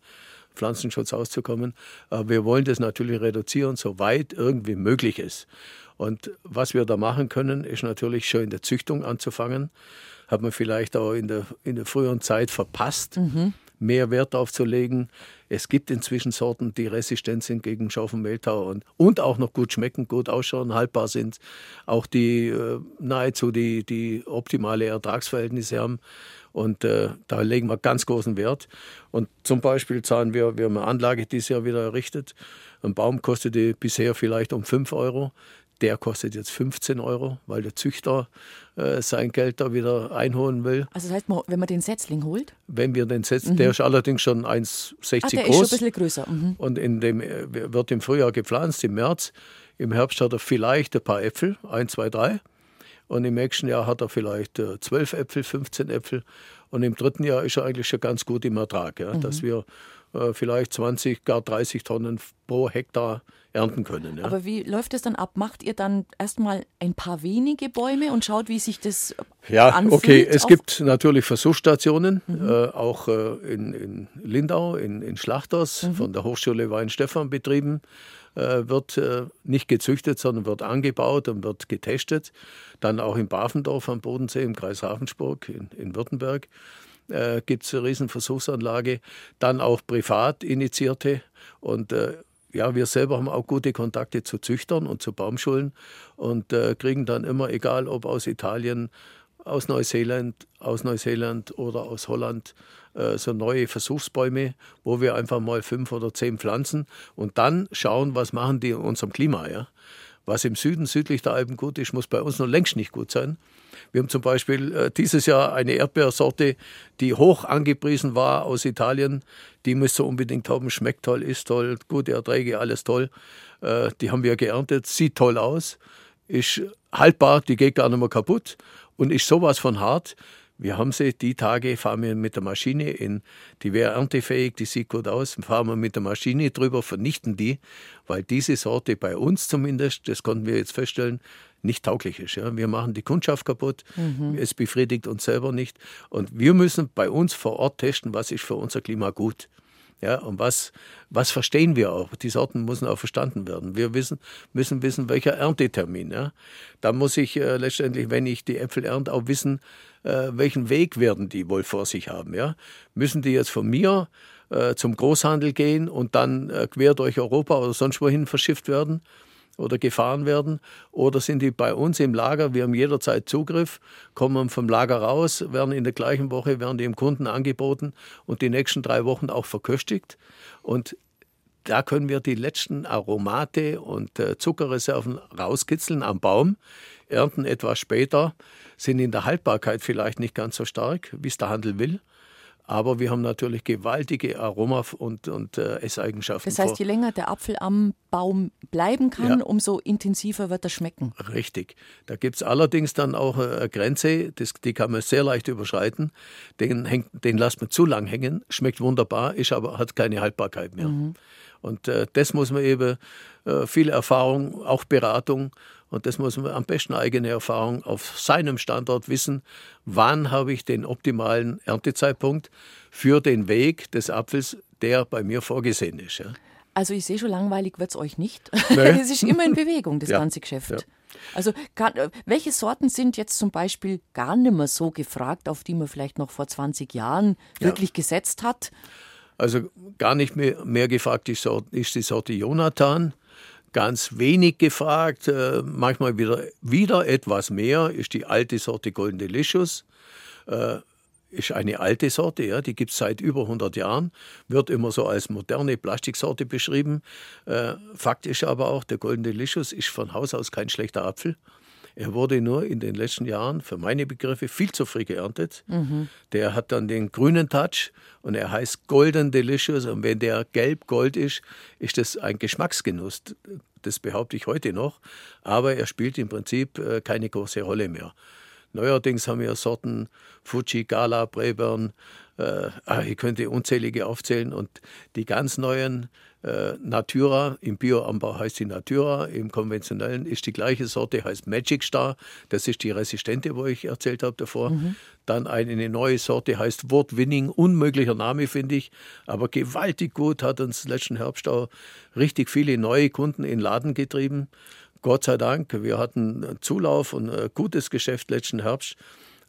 Pflanzenschutz auszukommen. Wir wollen das natürlich reduzieren, soweit irgendwie möglich ist. Und was wir da machen können, ist natürlich schon in der Züchtung anzufangen. Hat man vielleicht auch in der, in der früheren Zeit verpasst. Mhm mehr Wert darauf zu legen. Es gibt inzwischen Sorten, die resistent sind gegen Schauf und Mehltau und, und auch noch gut schmecken, gut ausschauen, haltbar sind, auch die äh, nahezu die, die optimale Ertragsverhältnisse haben. Und äh, da legen wir ganz großen Wert. Und zum Beispiel zahlen wir, wir haben eine Anlage dieses Jahr wieder errichtet. Ein Baum kostete bisher vielleicht um 5 Euro der kostet jetzt 15 Euro, weil der Züchter äh, sein Geld da wieder einholen will. Also das heißt, wenn man den Setzling holt? Wenn wir den Setzling, mhm. der ist allerdings schon 1,60 groß. der groß. ist schon ein bisschen größer. Mhm. Und in dem, äh, wird im Frühjahr gepflanzt, im März. Im Herbst hat er vielleicht ein paar Äpfel, 1, 2, 3. Und im nächsten Jahr hat er vielleicht äh, 12 Äpfel, 15 Äpfel. Und im dritten Jahr ist er eigentlich schon ganz gut im Ertrag, ja, mhm. dass wir vielleicht 20, gar 30 Tonnen pro Hektar ernten können. Ja. Aber wie läuft das dann ab? Macht ihr dann erstmal ein paar wenige Bäume und schaut, wie sich das ja, anfühlt? Ja, okay. Es gibt natürlich Versuchsstationen, mhm. äh, auch äh, in, in, Lindau, in, in Schlachters, mhm. von der Hochschule Weinstefan betrieben. Äh, wird äh, nicht gezüchtet, sondern wird angebaut und wird getestet. Dann auch in Bavendorf am Bodensee im Kreis Ravensburg in, in Württemberg äh, gibt es eine Riesenversuchsanlage. Dann auch privat initiierte und äh, ja, wir selber haben auch gute Kontakte zu Züchtern und zu Baumschulen und äh, kriegen dann immer, egal ob aus Italien, aus Neuseeland, aus Neuseeland oder aus Holland, äh, so neue Versuchsbäume, wo wir einfach mal fünf oder zehn pflanzen und dann schauen, was machen die in unserem Klima. Ja? Was im Süden, südlich der Alpen gut ist, muss bei uns noch längst nicht gut sein. Wir haben zum Beispiel äh, dieses Jahr eine Erdbeersorte, die hoch angepriesen war aus Italien. Die müsst ihr unbedingt haben. Schmeckt toll, ist toll, gute Erträge, alles toll. Äh, die haben wir geerntet, sieht toll aus, ist haltbar, die geht gar nicht mehr kaputt und ist sowas von hart. Wir haben sie, die Tage fahren wir mit der Maschine in, die wäre erntefähig, die sieht gut aus, fahren wir mit der Maschine drüber, vernichten die, weil diese Sorte bei uns zumindest, das konnten wir jetzt feststellen, nicht tauglich ist. Ja. Wir machen die Kundschaft kaputt, mhm. es befriedigt uns selber nicht. Und wir müssen bei uns vor Ort testen, was ist für unser Klima gut. Ja, und was, was verstehen wir auch? Die Sorten müssen auch verstanden werden. Wir wissen, müssen wissen, welcher Erntetermin. Ja. Da muss ich äh, letztendlich, wenn ich die Äpfel ernte, auch wissen, äh, welchen Weg werden die wohl vor sich haben. Ja. Müssen die jetzt von mir äh, zum Großhandel gehen und dann äh, quer durch Europa oder sonst wohin verschifft werden? oder gefahren werden? Oder sind die bei uns im Lager? Wir haben jederzeit Zugriff, kommen vom Lager raus, werden in der gleichen Woche werden dem Kunden angeboten und die nächsten drei Wochen auch verköstigt. Und da können wir die letzten Aromate und äh, Zuckerreserven rauskitzeln am Baum, ernten etwas später, sind in der Haltbarkeit vielleicht nicht ganz so stark, wie es der Handel will. Aber wir haben natürlich gewaltige Aroma- und, und äh, Esseigenschaften. Das heißt, je länger der Apfel am Baum bleiben kann, ja. umso intensiver wird er schmecken. Richtig. Da gibt es allerdings dann auch eine Grenze, das, die kann man sehr leicht überschreiten. Den, hängt, den lässt man zu lang hängen, schmeckt wunderbar, ist aber hat keine Haltbarkeit mehr. Mhm. Und äh, das muss man eben, äh, viel Erfahrung, auch Beratung und das muss man am besten eigene Erfahrung auf seinem Standort wissen. Wann habe ich den optimalen Erntezeitpunkt für den Weg des Apfels, der bei mir vorgesehen ist? Ja. Also ich sehe schon, langweilig wird es euch nicht. es ist immer in Bewegung, das ja. ganze Geschäft. Ja. Also welche Sorten sind jetzt zum Beispiel gar nicht mehr so gefragt, auf die man vielleicht noch vor 20 Jahren wirklich gesetzt hat? Also gar nicht mehr, mehr gefragt ist, ist die Sorte Jonathan ganz wenig gefragt, äh, manchmal wieder, wieder etwas mehr, ist die alte Sorte Golden Delicious. Äh, ist eine alte Sorte, ja, die gibt es seit über 100 Jahren, wird immer so als moderne Plastiksorte beschrieben. Äh, Fakt ist aber auch, der Golden Delicious ist von Haus aus kein schlechter Apfel. Er wurde nur in den letzten Jahren, für meine Begriffe, viel zu früh geerntet. Mhm. Der hat dann den grünen Touch und er heißt Golden Delicious. Und wenn der gelb-gold ist, ist das ein Geschmacksgenuss. Das behaupte ich heute noch. Aber er spielt im Prinzip äh, keine große Rolle mehr. Neuerdings haben wir Sorten Fuji, Gala, Braeburn. Äh, ah, ich könnte unzählige aufzählen. Und die ganz neuen äh, Natura, im Bioanbau heißt sie Natura, im konventionellen ist die gleiche Sorte, heißt Magic Star. Das ist die resistente, wo ich erzählt habe davor. Mhm. Dann eine neue Sorte heißt Wort Winning, unmöglicher Name finde ich, aber gewaltig gut, hat uns letzten Herbst auch richtig viele neue Kunden in den Laden getrieben. Gott sei Dank, wir hatten Zulauf und ein gutes Geschäft letzten Herbst.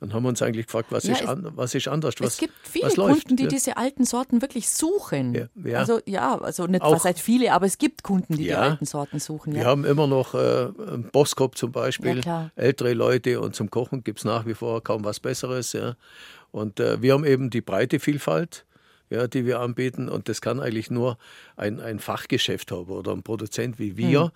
Dann haben wir uns eigentlich gefragt, was, ja, ist, an, was ist anders? Was, es gibt viele Kunden, die ja. diese alten Sorten wirklich suchen. Ja. Also ja, also nicht Auch, was viele, aber es gibt Kunden, die die alten Sorten suchen. Wir haben immer noch äh, Boskop zum Beispiel, ältere Leute und zum Kochen gibt es nach wie vor kaum was Besseres. Und äh, wir haben eben die breite Vielfalt ja, die wir anbieten. Und das kann eigentlich nur ein, ein Fachgeschäft haben oder ein Produzent wie wir, hm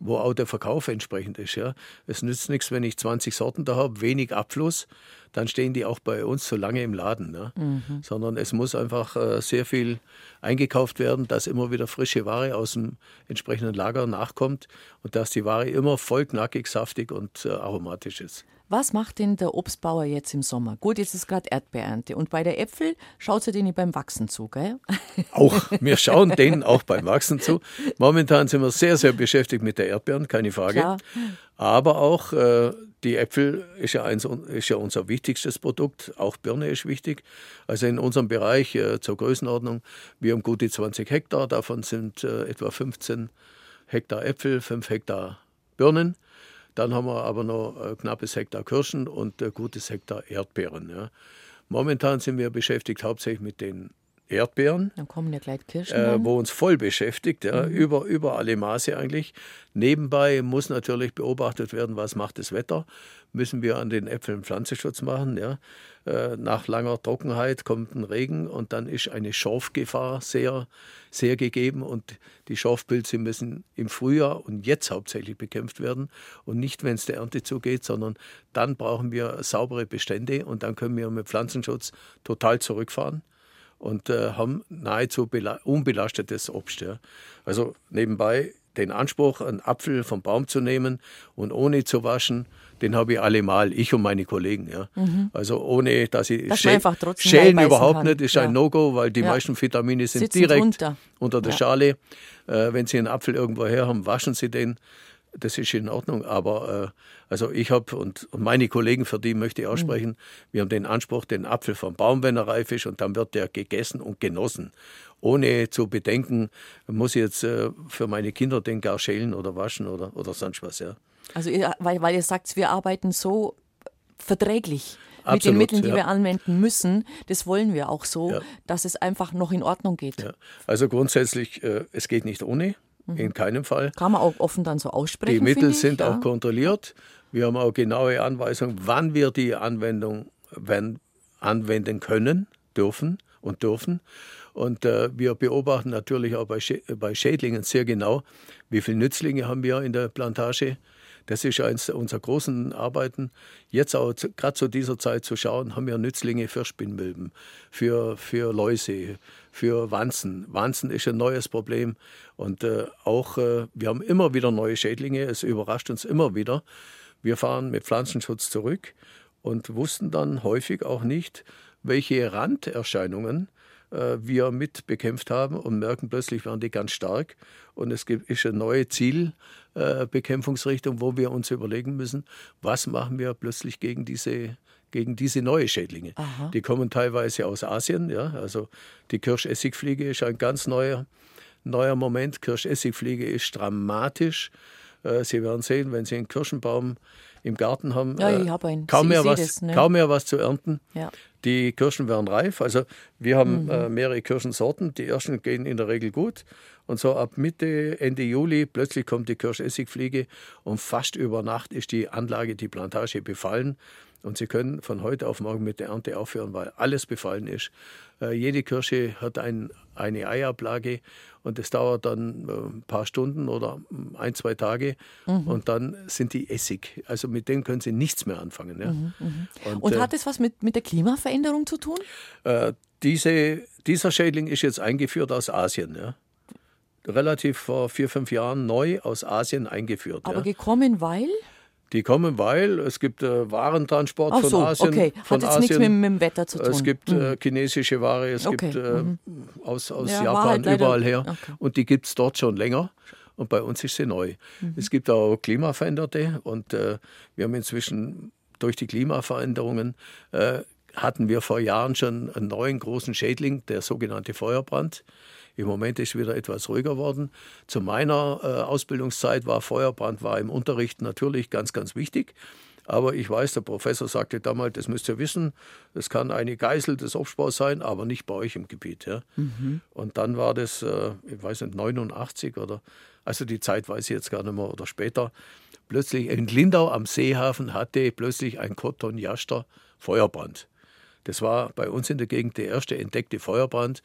wo auch der Verkauf entsprechend ist. Ja. Es nützt nichts, wenn ich 20 Sorten da habe, wenig Abfluss, dann stehen die auch bei uns so lange im Laden. Ne? Mhm. Sondern es muss einfach äh, sehr viel eingekauft werden, dass immer wieder frische Ware aus dem entsprechenden Lager nachkommt und dass die Ware immer voll knackig, saftig und äh, aromatisch ist. Was macht denn der Obstbauer jetzt im Sommer? Gut, jetzt ist gerade Erdbeerernte. Und bei der Äpfel schaut sie denen beim Wachsen zu, gell? Auch, wir schauen denen auch beim Wachsen zu. Momentan sind wir sehr, sehr beschäftigt mit der Erdbeeren, keine Frage. Klar. Aber auch äh, die Äpfel ist ja, eins, ist ja unser wichtigstes Produkt. Auch Birne ist wichtig. Also in unserem Bereich äh, zur Größenordnung, wir haben gute 20 Hektar. Davon sind äh, etwa 15 Hektar Äpfel, 5 Hektar Birnen. Dann haben wir aber noch ein knappes Hektar Kirschen und ein gutes Hektar Erdbeeren. Ja. Momentan sind wir beschäftigt hauptsächlich mit den Erdbeeren. Dann kommen ja gleich Kirschen. Äh, wo uns voll beschäftigt, ja, mhm. über, über alle Maße eigentlich. Nebenbei muss natürlich beobachtet werden, was macht das Wetter. Müssen wir an den Äpfeln Pflanzenschutz machen. Ja. Äh, nach langer Trockenheit kommt ein Regen und dann ist eine Schorfgefahr sehr, sehr gegeben. Und die Schorfpilze müssen im Frühjahr und jetzt hauptsächlich bekämpft werden. Und nicht, wenn es der Ernte zugeht, sondern dann brauchen wir saubere Bestände und dann können wir mit Pflanzenschutz total zurückfahren und äh, haben nahezu unbelastetes Obst. Ja. Also nebenbei den Anspruch, einen Apfel vom Baum zu nehmen und ohne zu waschen, den habe ich allemal, ich und meine Kollegen. Ja. Mhm. Also ohne, dass ich dass schäl schälen überhaupt kann. nicht, ist ja. ein No-Go, weil die ja. meisten Vitamine sind Sitzen direkt runter. unter der Schale. Äh, wenn Sie einen Apfel irgendwo her haben, waschen Sie den das ist in Ordnung, aber äh, also ich habe und, und, meine Kollegen, für die möchte ich aussprechen, mhm. wir haben den Anspruch, den Apfel vom Baum, wenn er reif ist, und dann wird der gegessen und genossen. Ohne zu bedenken, muss ich jetzt äh, für meine Kinder den gar schälen oder waschen oder, oder sonst was. Ja. Also ihr, weil, weil ihr sagt, wir arbeiten so verträglich. Absolut, mit den Mitteln, die ja. wir anwenden müssen, das wollen wir auch so, ja. dass es einfach noch in Ordnung geht. Ja. Also grundsätzlich, äh, es geht nicht ohne. Mhm. In keinem Fall. Kann man auch offen dann so aussprechen. Die Mittel sind ja. auch kontrolliert. Wir haben auch genaue Anweisungen, wann wir die Anwendung wenn, anwenden können, dürfen und dürfen. Und äh, wir beobachten natürlich auch bei, Schä bei Schädlingen sehr genau, wie viele Nützlinge haben wir in der Plantage das ist eines unserer großen Arbeiten. Jetzt auch gerade zu dieser Zeit zu schauen, haben wir Nützlinge für Spinnmilben, für, für Läuse, für Wanzen. Wanzen ist ein neues Problem. Und äh, auch, äh, wir haben immer wieder neue Schädlinge. Es überrascht uns immer wieder. Wir fahren mit Pflanzenschutz zurück und wussten dann häufig auch nicht, welche Randerscheinungen äh, wir mit bekämpft haben und merken plötzlich, waren die ganz stark. Und es gibt, ist eine neue Zielbekämpfungsrichtung, wo wir uns überlegen müssen, was machen wir plötzlich gegen diese, gegen diese neue Schädlinge. Aha. Die kommen teilweise aus Asien. Ja? Also die Kirschessigfliege ist ein ganz neuer, neuer Moment. Kirschessigfliege ist dramatisch. Äh, Sie werden sehen, wenn Sie einen Kirschenbaum im Garten haben, ja, ich hab einen. Kaum, mehr was, das, ne? kaum mehr was zu ernten. Ja. Die Kirschen werden reif. Also wir haben mhm. äh, mehrere Kirschensorten. Die ersten gehen in der Regel gut. Und so ab Mitte, Ende Juli plötzlich kommt die Kirschessigfliege und fast über Nacht ist die Anlage, die Plantage befallen. Und Sie können von heute auf morgen mit der Ernte aufhören, weil alles befallen ist. Äh, jede Kirsche hat ein, eine Eiablage und das dauert dann äh, ein paar Stunden oder ein, zwei Tage mhm. und dann sind die Essig. Also mit denen können Sie nichts mehr anfangen. Ja. Mhm, mh. Und, und, hat es was mit, mit der Klimaveränderung zu tun? Äh, diese, dieser Schädling ist jetzt eingeführt aus Asien. Ja relativ vor vier, fünf Jahren neu aus Asien eingeführt. Aber ja. gekommen, weil? Die kommen, weil es gibt äh, Warentransport Ach von so, Asien. Okay, hat von jetzt Asien. nichts mit, mit, dem Wetter zu tun. Es gibt mhm. äh, chinesische Ware, es okay. gibt äh, mhm. aus, aus ja, Japan halt überall her. Okay. Und die gibt es dort schon länger. Und bei uns ist sie neu. Mhm. Es gibt auch Klimaveränderte und äh, wir haben inzwischen durch die Klimaveränderungen äh, hatten wir vor Jahren schon einen neuen großen Schädling, der sogenannte Feuerbrand. Im Moment ist wieder etwas ruhiger worden. Zu meiner äh, Ausbildungszeit war Feuerbrand war im Unterricht natürlich ganz, ganz wichtig. Aber ich weiß, der Professor sagte damals, das müsst ihr wissen, es kann eine Geißel des Obstbaus sein, aber nicht bei euch im Gebiet. Ja. Mhm. Und dann war das, äh, ich weiß nicht, 89 oder, also die Zeit weiß ich jetzt gar nicht mehr, oder später, plötzlich in Lindau am Seehafen hatte plötzlich ein Kotonjaster Feuerbrand. Das war bei uns in der Gegend der erste entdeckte Feuerbrand.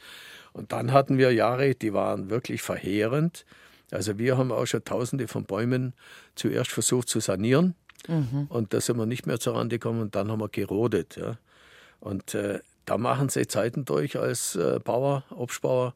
Und dann hatten wir Jahre, die waren wirklich verheerend. Also wir haben auch schon tausende von Bäumen zuerst versucht zu sanieren. Mhm. Und da sind wir nicht mehr zur Rande gekommen und dann haben wir gerodet. Ja. Und äh, da machen sie Zeiten durch als äh, Bauer, Obstbauer,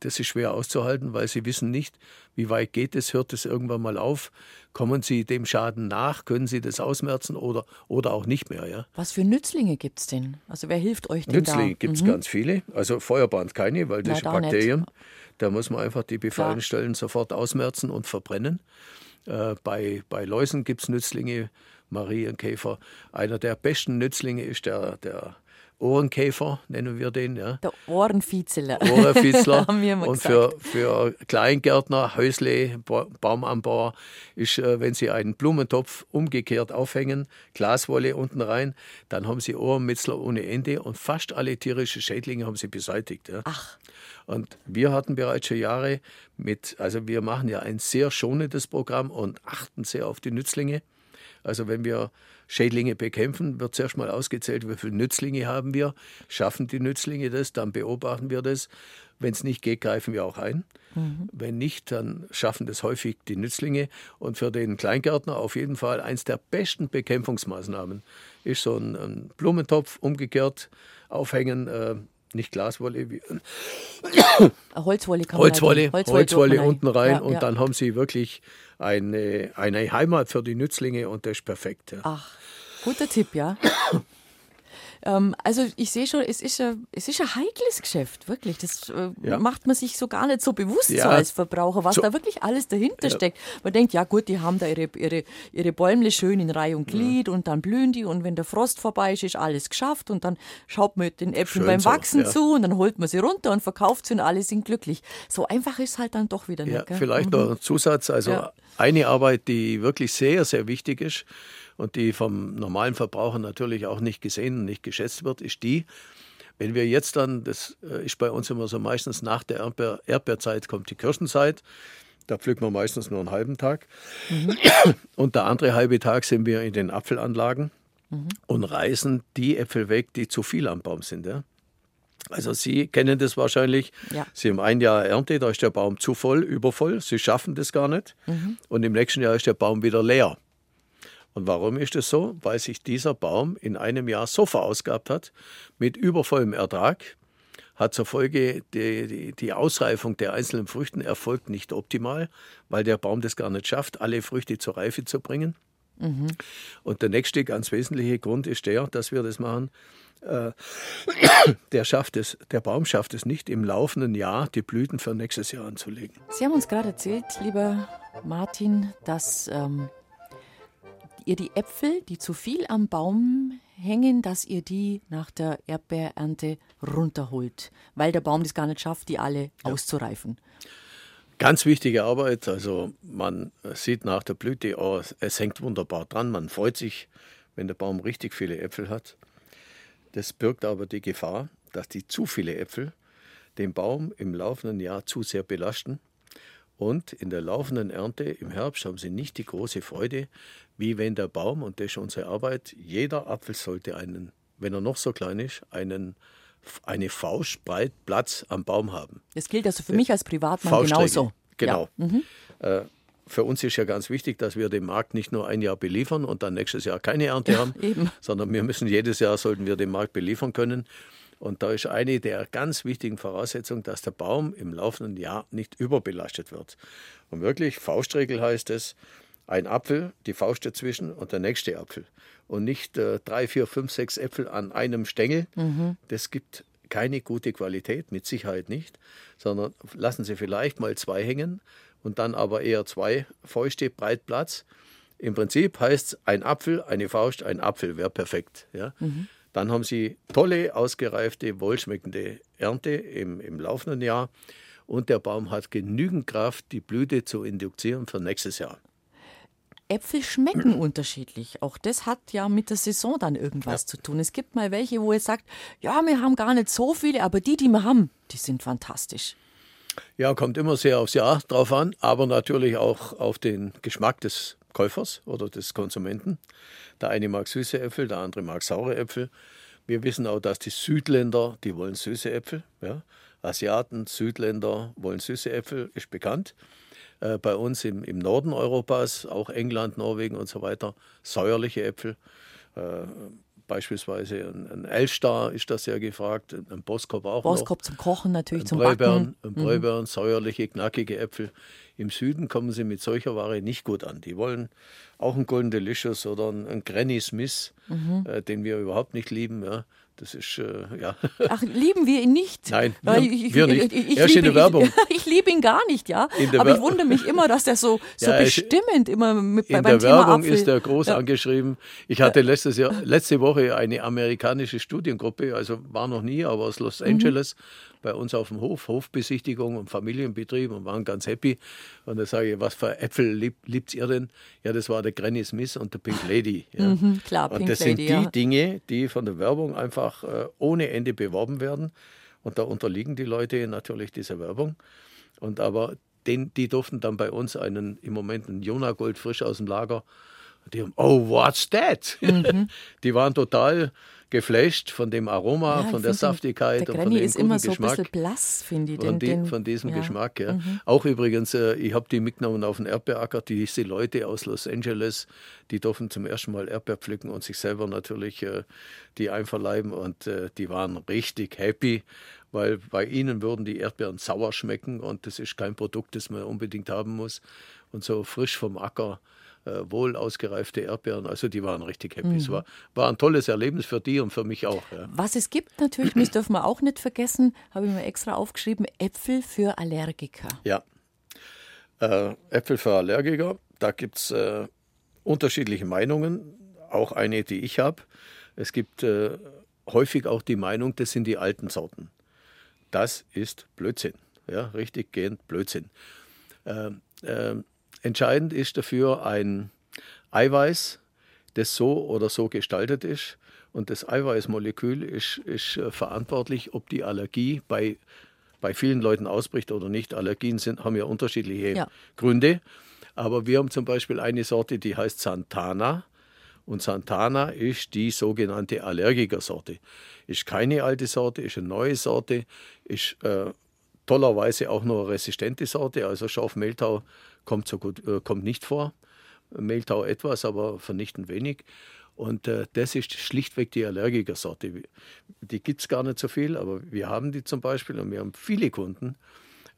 das ist schwer auszuhalten, weil sie wissen nicht, wie weit geht es, hört es irgendwann mal auf, kommen sie dem Schaden nach, können sie das ausmerzen oder, oder auch nicht mehr. Ja? Was für Nützlinge gibt es denn? Also wer hilft euch denn Nützlinge gibt es mhm. ganz viele, also Feuerbrand keine, weil das Na, sind Bakterien. Nicht. Da muss man einfach die befallenen Stellen sofort ausmerzen und verbrennen. Äh, bei, bei Läusen gibt es Nützlinge, Marienkäfer. Einer der besten Nützlinge ist der, der Ohrenkäfer nennen wir den. Ja. Der Ohrenfiezler. Ohrenfiezler. haben wir immer Und für, für Kleingärtner, Häusle, Baumanbauer ist, äh, wenn sie einen Blumentopf umgekehrt aufhängen, Glaswolle unten rein, dann haben sie Ohrenmitzler ohne Ende und fast alle tierischen Schädlinge haben sie beseitigt. Ja. Ach. Und wir hatten bereits schon Jahre mit, also wir machen ja ein sehr schonendes Programm und achten sehr auf die Nützlinge. Also wenn wir Schädlinge bekämpfen, wird zuerst mal ausgezählt, wie viele Nützlinge haben wir. Schaffen die Nützlinge das, dann beobachten wir das. Wenn es nicht geht, greifen wir auch ein. Mhm. Wenn nicht, dann schaffen das häufig die Nützlinge. Und für den Kleingärtner auf jeden Fall eins der besten Bekämpfungsmaßnahmen ist so ein, ein Blumentopf umgekehrt aufhängen. Äh, nicht Glaswolle, wie, Holzwolle, kann man Holzwolle, Holzwolle, Holzwolle unten rein ja, und ja. dann haben sie wirklich eine, eine Heimat für die Nützlinge und das ist perfekt. Ja. Ach, guter Tipp, ja. Ähm, also ich sehe schon, es ist, ein, es ist ein heikles Geschäft, wirklich. Das äh, ja. macht man sich so gar nicht so bewusst ja. so als Verbraucher, was so. da wirklich alles dahinter ja. steckt. Man denkt, ja gut, die haben da ihre, ihre, ihre Bäumle schön in Reihe und Glied und dann blühen die und wenn der Frost vorbei ist, ist alles geschafft und dann schaut man den Äpfeln beim Wachsen so, zu und dann holt man sie runter und verkauft sie und alle sind glücklich. So einfach ist es halt dann doch wieder nicht. Ja, vielleicht mhm. noch ein Zusatz, also eine Arbeit, die wirklich sehr, sehr wichtig ist, und die vom normalen Verbraucher natürlich auch nicht gesehen und nicht geschätzt wird, ist die, wenn wir jetzt dann, das äh, ist bei uns immer so meistens nach der Erdbeer, Erdbeerzeit kommt die Kirschenzeit, da pflücken wir meistens nur einen halben Tag. Mhm. Und der andere halbe Tag sind wir in den Apfelanlagen mhm. und reißen die Äpfel weg, die zu viel am Baum sind. Ja? Also Sie kennen das wahrscheinlich. Ja. Sie haben ein Jahr Ernte, da ist der Baum zu voll, übervoll. Sie schaffen das gar nicht. Mhm. Und im nächsten Jahr ist der Baum wieder leer. Und warum ist es so? Weil sich dieser Baum in einem Jahr so verausgabt hat, mit übervollem Ertrag, hat zur Folge, die, die, die, Ausreifung der einzelnen Früchten erfolgt nicht optimal, weil der Baum das gar nicht schafft, alle Früchte zur Reife zu bringen. Mhm. Und der nächste ganz wesentliche Grund ist der, dass wir das machen. Äh, der, schafft es, der Baum schafft es nicht, im laufenden Jahr die Blüten für nächstes Jahr anzulegen. Sie haben uns gerade erzählt, lieber Martin, dass ähm, ihr die Äpfel, die zu viel am Baum hängen, dass ihr die nach der Erdbeerernte runterholt, weil der Baum das gar nicht schafft, die alle ja. auszureifen. Ganz wichtige Arbeit. Also man sieht nach der Blüte, oh, es hängt wunderbar dran. Man freut sich, wenn der Baum richtig viele Äpfel hat. Das birgt aber die Gefahr, dass die zu viele Äpfel den Baum im laufenden Jahr zu sehr belasten und in der laufenden Ernte im Herbst haben sie nicht die große Freude, wie wenn der Baum, und das ist unsere Arbeit, jeder Apfel sollte einen, wenn er noch so klein ist, einen, eine Faust breit Platz am Baum haben. Das gilt also für mich als Privatmann genauso. Genau. Ja. Mhm. Äh, für uns ist ja ganz wichtig, dass wir den Markt nicht nur ein Jahr beliefern und dann nächstes Jahr keine Ernte ja, haben, eben. sondern wir müssen jedes Jahr sollten wir den Markt beliefern können. Und da ist eine der ganz wichtigen Voraussetzungen, dass der Baum im laufenden Jahr nicht überbelastet wird. Und wirklich, Faustregel heißt es, ein Apfel, die Faust dazwischen und der nächste Apfel. Und nicht äh, drei, vier, fünf, sechs Äpfel an einem Stängel. Mhm. Das gibt keine gute Qualität, mit Sicherheit nicht, sondern lassen Sie vielleicht mal zwei hängen und dann aber eher zwei Fäuste breit Platz. Im Prinzip heißt es ein Apfel, eine Faust, ein Apfel wäre perfekt. Ja? Mhm. Dann haben sie tolle, ausgereifte, wohlschmeckende Ernte im, im laufenden Jahr. Und der Baum hat genügend Kraft, die Blüte zu induzieren für nächstes Jahr. Äpfel schmecken unterschiedlich. Auch das hat ja mit der Saison dann irgendwas ja. zu tun. Es gibt mal welche, wo ihr sagt, ja, wir haben gar nicht so viele, aber die, die wir haben, die sind fantastisch. Ja, kommt immer sehr aufs Jahr drauf an, aber natürlich auch auf den Geschmack des Käufers oder des Konsumenten. Der eine mag süße Äpfel, der andere mag saure Äpfel. Wir wissen auch, dass die Südländer, die wollen süße Äpfel. Ja. Asiaten, Südländer wollen süße Äpfel, ist bekannt. Äh, bei uns im, im Norden Europas, auch England, Norwegen und so weiter, säuerliche Äpfel. Äh, beispielsweise ein, ein Elstar ist das sehr gefragt, ein Boskop auch Boskop zum Kochen natürlich, ein zum Bräubern, Backen. Ein Bräubern, mhm. säuerliche, knackige Äpfel. Im Süden kommen sie mit solcher Ware nicht gut an. Die wollen auch einen Golden Delicious oder einen Granny Smith, mhm. äh, den wir überhaupt nicht lieben. Ja. Das ist, äh, ja. Ach, lieben wir ihn nicht? Nein, wir, ich, wir nicht. Ich, ich, in der Werbung. Ich, liebe ihn gar nicht, ja. Aber ich wundere mich immer, dass der so, so ja, bestimmend immer mit, in beim der Thema Werbung Apfel. ist er groß ja. angeschrieben. Ich hatte letztes Jahr, letzte Woche eine amerikanische Studiengruppe, also war noch nie, aber aus Los mhm. Angeles. Mhm bei uns auf dem Hof, Hofbesichtigung und Familienbetrieb und waren ganz happy. Und da sage ich, was für Äpfel liebt, liebt ihr denn? Ja, das war der Granny Smith und der Pink Lady. Ja. Mhm, klar, und Pink das sind die ja. Dinge, die von der Werbung einfach äh, ohne Ende beworben werden. Und da unterliegen die Leute natürlich dieser Werbung. Und aber den, die durften dann bei uns einen, im Moment einen Jona Gold frisch aus dem Lager. Die haben, oh, what's that? Mhm. die waren total geflasht von dem Aroma, ja, von der Saftigkeit der und von dem ist immer so Geschmack. ein bisschen blass, finde ich. Von, den, von diesem ja. Geschmack, ja. Mhm. Auch übrigens, äh, ich habe die mitgenommen auf den Erdbeeracker. Diese Leute aus Los Angeles, die durften zum ersten Mal Erdbeer pflücken und sich selber natürlich äh, die einverleiben und äh, die waren richtig happy weil bei ihnen würden die Erdbeeren sauer schmecken und das ist kein Produkt, das man unbedingt haben muss. Und so frisch vom Acker äh, wohl ausgereifte Erdbeeren. Also die waren richtig happy. Mhm. Es war, war ein tolles Erlebnis für die und für mich auch. Ja. Was es gibt natürlich, das dürfen wir auch nicht vergessen, habe ich mir extra aufgeschrieben, Äpfel für Allergiker. Ja, äh, Äpfel für Allergiker, da gibt es äh, unterschiedliche Meinungen, auch eine, die ich habe. Es gibt äh, häufig auch die Meinung, das sind die alten Sorten. Das ist Blödsinn. Ja, richtig gehend Blödsinn. Ähm, ähm, Entscheidend ist dafür ein Eiweiß, das so oder so gestaltet ist. Und das Eiweißmolekül ist, ist äh, verantwortlich, ob die Allergie bei, bei vielen Leuten ausbricht oder nicht. Allergien sind, haben ja unterschiedliche ja. Gründe. Aber wir haben zum Beispiel eine Sorte, die heißt Santana. Und Santana ist die sogenannte Allergikersorte. Ist keine alte Sorte, ist eine neue Sorte, ist äh, tollerweise auch nur eine resistente Sorte. Also Schafmehltau kommt, so gut, äh, kommt nicht vor. Mehltau etwas, aber vernichtend wenig. Und äh, das ist schlichtweg die Allergikersorte. Die gibt es gar nicht so viel, aber wir haben die zum Beispiel und wir haben viele Kunden,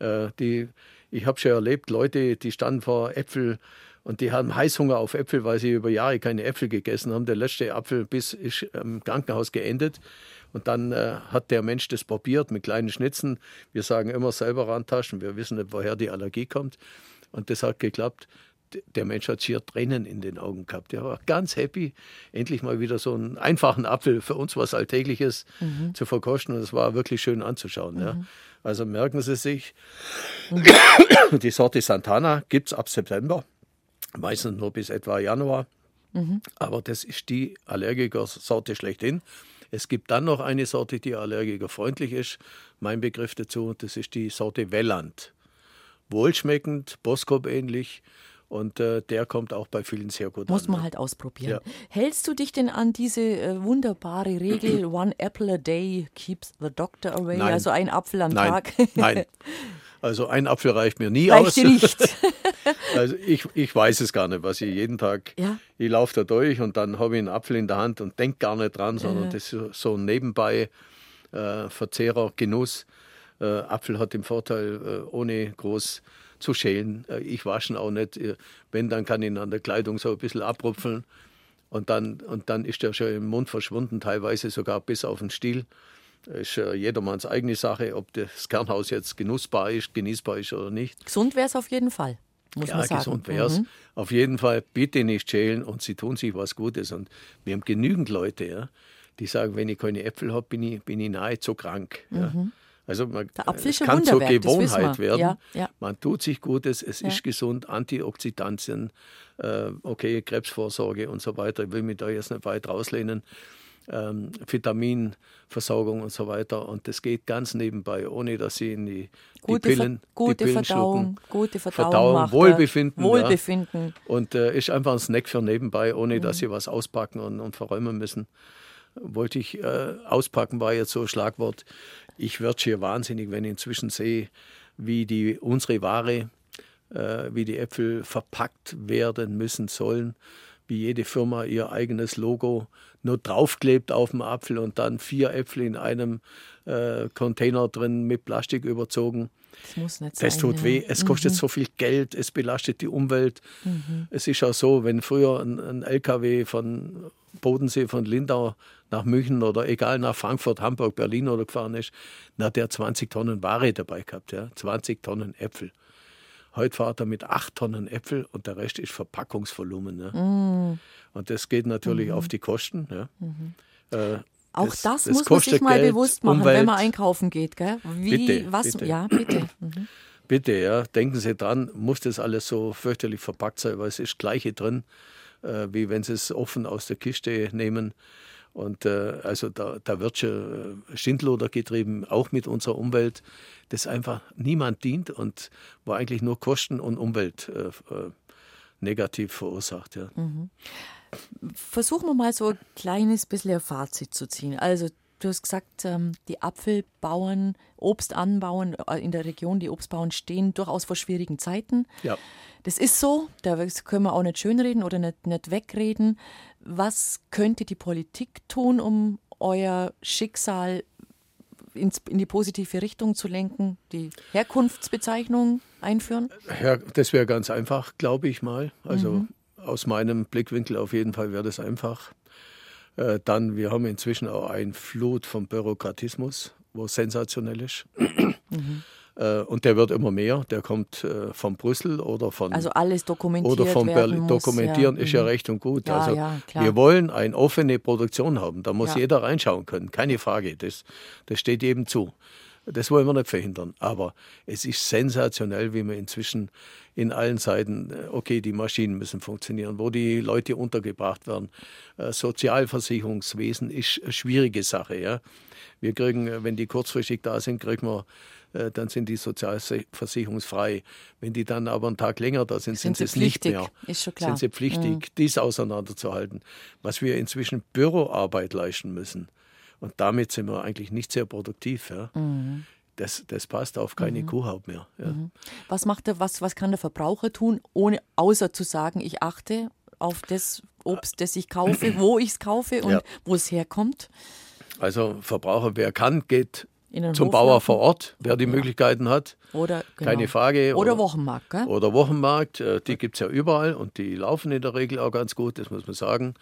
äh, die, ich habe schon erlebt, Leute, die standen vor Äpfel und die haben Heißhunger auf Äpfel, weil sie über Jahre keine Äpfel gegessen haben. Der letzte Apfelbiss ist im Krankenhaus geendet. Und dann äh, hat der Mensch das probiert mit kleinen Schnitzen. Wir sagen immer selber rantaschen. Wir wissen nicht, woher die Allergie kommt. Und das hat geklappt. Der Mensch hat schier Tränen in den Augen gehabt. Der war ganz happy, endlich mal wieder so einen einfachen Apfel für uns was Alltägliches mhm. zu verkosten. Und es war wirklich schön anzuschauen. Mhm. Ja. Also merken Sie sich, mhm. die Sorte Santana gibt es ab September, meistens nur bis etwa Januar. Mhm. Aber das ist die Allergiker-Sorte schlechthin. Es gibt dann noch eine Sorte, die allergikerfreundlich ist. Mein Begriff dazu, das ist die Sorte Welland wohlschmeckend, Boskop ähnlich. Und äh, der kommt auch bei vielen sehr gut Muss an. man ne? halt ausprobieren. Ja. Hältst du dich denn an diese äh, wunderbare Regel, one apple a day keeps the doctor away? Nein. Also ein Apfel am Nein. Tag? Nein. Also ein Apfel reicht mir nie reicht aus. Dir nicht. also ich, ich weiß es gar nicht, was ich jeden Tag, ja? ich laufe da durch und dann habe ich einen Apfel in der Hand und denke gar nicht dran, sondern äh. das ist so ein nebenbei äh, Verzehrer, Genuss. Äh, Apfel hat den Vorteil, äh, ohne groß zu schälen. Äh, ich wasche auch nicht. Wenn, dann kann ich ihn an der Kleidung so ein bisschen abrupfeln. Und dann, und dann ist er schon im Mund verschwunden, teilweise sogar bis auf den Stiel. Das ist jedermanns eigene Sache, ob das Kernhaus jetzt genussbar ist, genießbar ist oder nicht. Gesund wäre es auf jeden Fall, muss ja, man sagen. gesund wäre es. Mhm. Auf jeden Fall bitte nicht schälen und sie tun sich was Gutes. Und wir haben genügend Leute, ja, die sagen, wenn ich keine Äpfel habe, bin ich, bin ich nahezu krank. Mhm. Ja. Also man, es kann zur Gewohnheit werden. Ja, ja. Man tut sich Gutes, es ja. ist gesund, Antioxidantien, äh, okay, Krebsvorsorge und so weiter. Ich will mich da jetzt nicht weit rauslehnen. Ähm, Vitaminversorgung und so weiter. Und das geht ganz nebenbei, ohne dass Sie in die, gute die Pillen, gute die Pillen Verdauung, schlucken. Gute Verdauung, Verdauung Wohlbefinden. Wohlbefinden. Ja. Und äh, ist einfach ein Snack für nebenbei, ohne mhm. dass Sie was auspacken und, und verräumen müssen wollte ich äh, auspacken, war jetzt so ein Schlagwort. Ich werde hier wahnsinnig, wenn ich inzwischen sehe, wie die unsere Ware, äh, wie die Äpfel verpackt werden müssen sollen. Wie jede Firma ihr eigenes Logo nur draufklebt auf dem Apfel und dann vier Äpfel in einem äh, Container drin mit Plastik überzogen. Das muss nicht sein. Das tut weh, es kostet mhm. so viel Geld, es belastet die Umwelt. Mhm. Es ist auch so, wenn früher ein, ein LKW von Bodensee, von Lindau nach München oder egal nach Frankfurt, Hamburg, Berlin oder gefahren ist, na, der 20 Tonnen Ware dabei gehabt, ja, 20 Tonnen Äpfel. Heute fahrt er mit 8 Tonnen Äpfel und der Rest ist Verpackungsvolumen. Ne? Mm. Und das geht natürlich mm. auf die Kosten. Ja. Mm äh, auch das, das, das muss man sich mal Geld, bewusst machen, Umwelt. wenn man einkaufen geht. Gell? Wie, bitte, was, bitte. Ja, bitte. Mhm. Bitte, ja, denken Sie dran, muss das alles so fürchterlich verpackt sein, weil es ist das Gleiche drin, äh, wie wenn Sie es offen aus der Kiste nehmen. Und äh, also da, da wird schon äh, Schindluder getrieben, auch mit unserer Umwelt, das einfach niemand dient und wo eigentlich nur Kosten und Umwelt äh, äh negativ verursacht. Ja. Mhm. Versuchen wir mal so ein kleines bisschen ein Fazit zu ziehen. Also du hast gesagt, ähm, die Apfelbauern, Obstanbauern äh, in der Region, die Obstbauern stehen durchaus vor schwierigen Zeiten. Ja. Das ist so, da können wir auch nicht schönreden oder nicht, nicht wegreden. Was könnte die Politik tun, um euer Schicksal ins, in die positive Richtung zu lenken? Die Herkunftsbezeichnung einführen? Ja, das wäre ganz einfach, glaube ich mal. Also mhm. aus meinem Blickwinkel auf jeden Fall wäre das einfach. Äh, dann, wir haben inzwischen auch ein Flut von Bürokratismus, wo sensationell ist. Mhm. Äh, und der wird immer mehr. Der kommt äh, von Brüssel oder von. Also alles dokumentiert. Oder von Berlin. Dokumentieren ja. ist ja mhm. recht und gut. Ja, also ja, wir wollen eine offene Produktion haben. Da muss jeder reinschauen können. Keine Frage. Das, das steht jedem zu. Das wollen wir nicht verhindern. Aber es ist sensationell, wie man inzwischen in allen Seiten, äh, okay, die Maschinen müssen funktionieren, wo die Leute untergebracht werden. Sozialversicherungswesen ist eine schwierige Sache. Ja. Wir kriegen, wenn die kurzfristig da sind, kriegen wir äh, dann sind die sozialversicherungsfrei. Wenn die dann aber einen Tag länger da sind, sind, sind sie es nicht mehr. Ist schon klar. Sind sie pflichtig, mhm. dies auseinanderzuhalten. Was wir inzwischen Büroarbeit leisten müssen. Und damit sind wir eigentlich nicht sehr produktiv. Ja. Mhm. Das, das, passt auf keine mhm. Kuhhaut mehr. Ja. Mhm. Was, macht der, was, was kann der Verbraucher tun, ohne außer zu sagen, ich achte auf das Obst, das ich kaufe, wo ich es kaufe und ja. wo es herkommt? Also Verbraucher, wer kann, geht zum Hof Bauer vor Ort, wer die ja. Möglichkeiten hat. Oder, genau. Keine Frage. Oder, oder Wochenmarkt. Gell? Oder Wochenmarkt, äh, die gibt es ja überall und die laufen in der Regel auch ganz gut, das muss man sagen.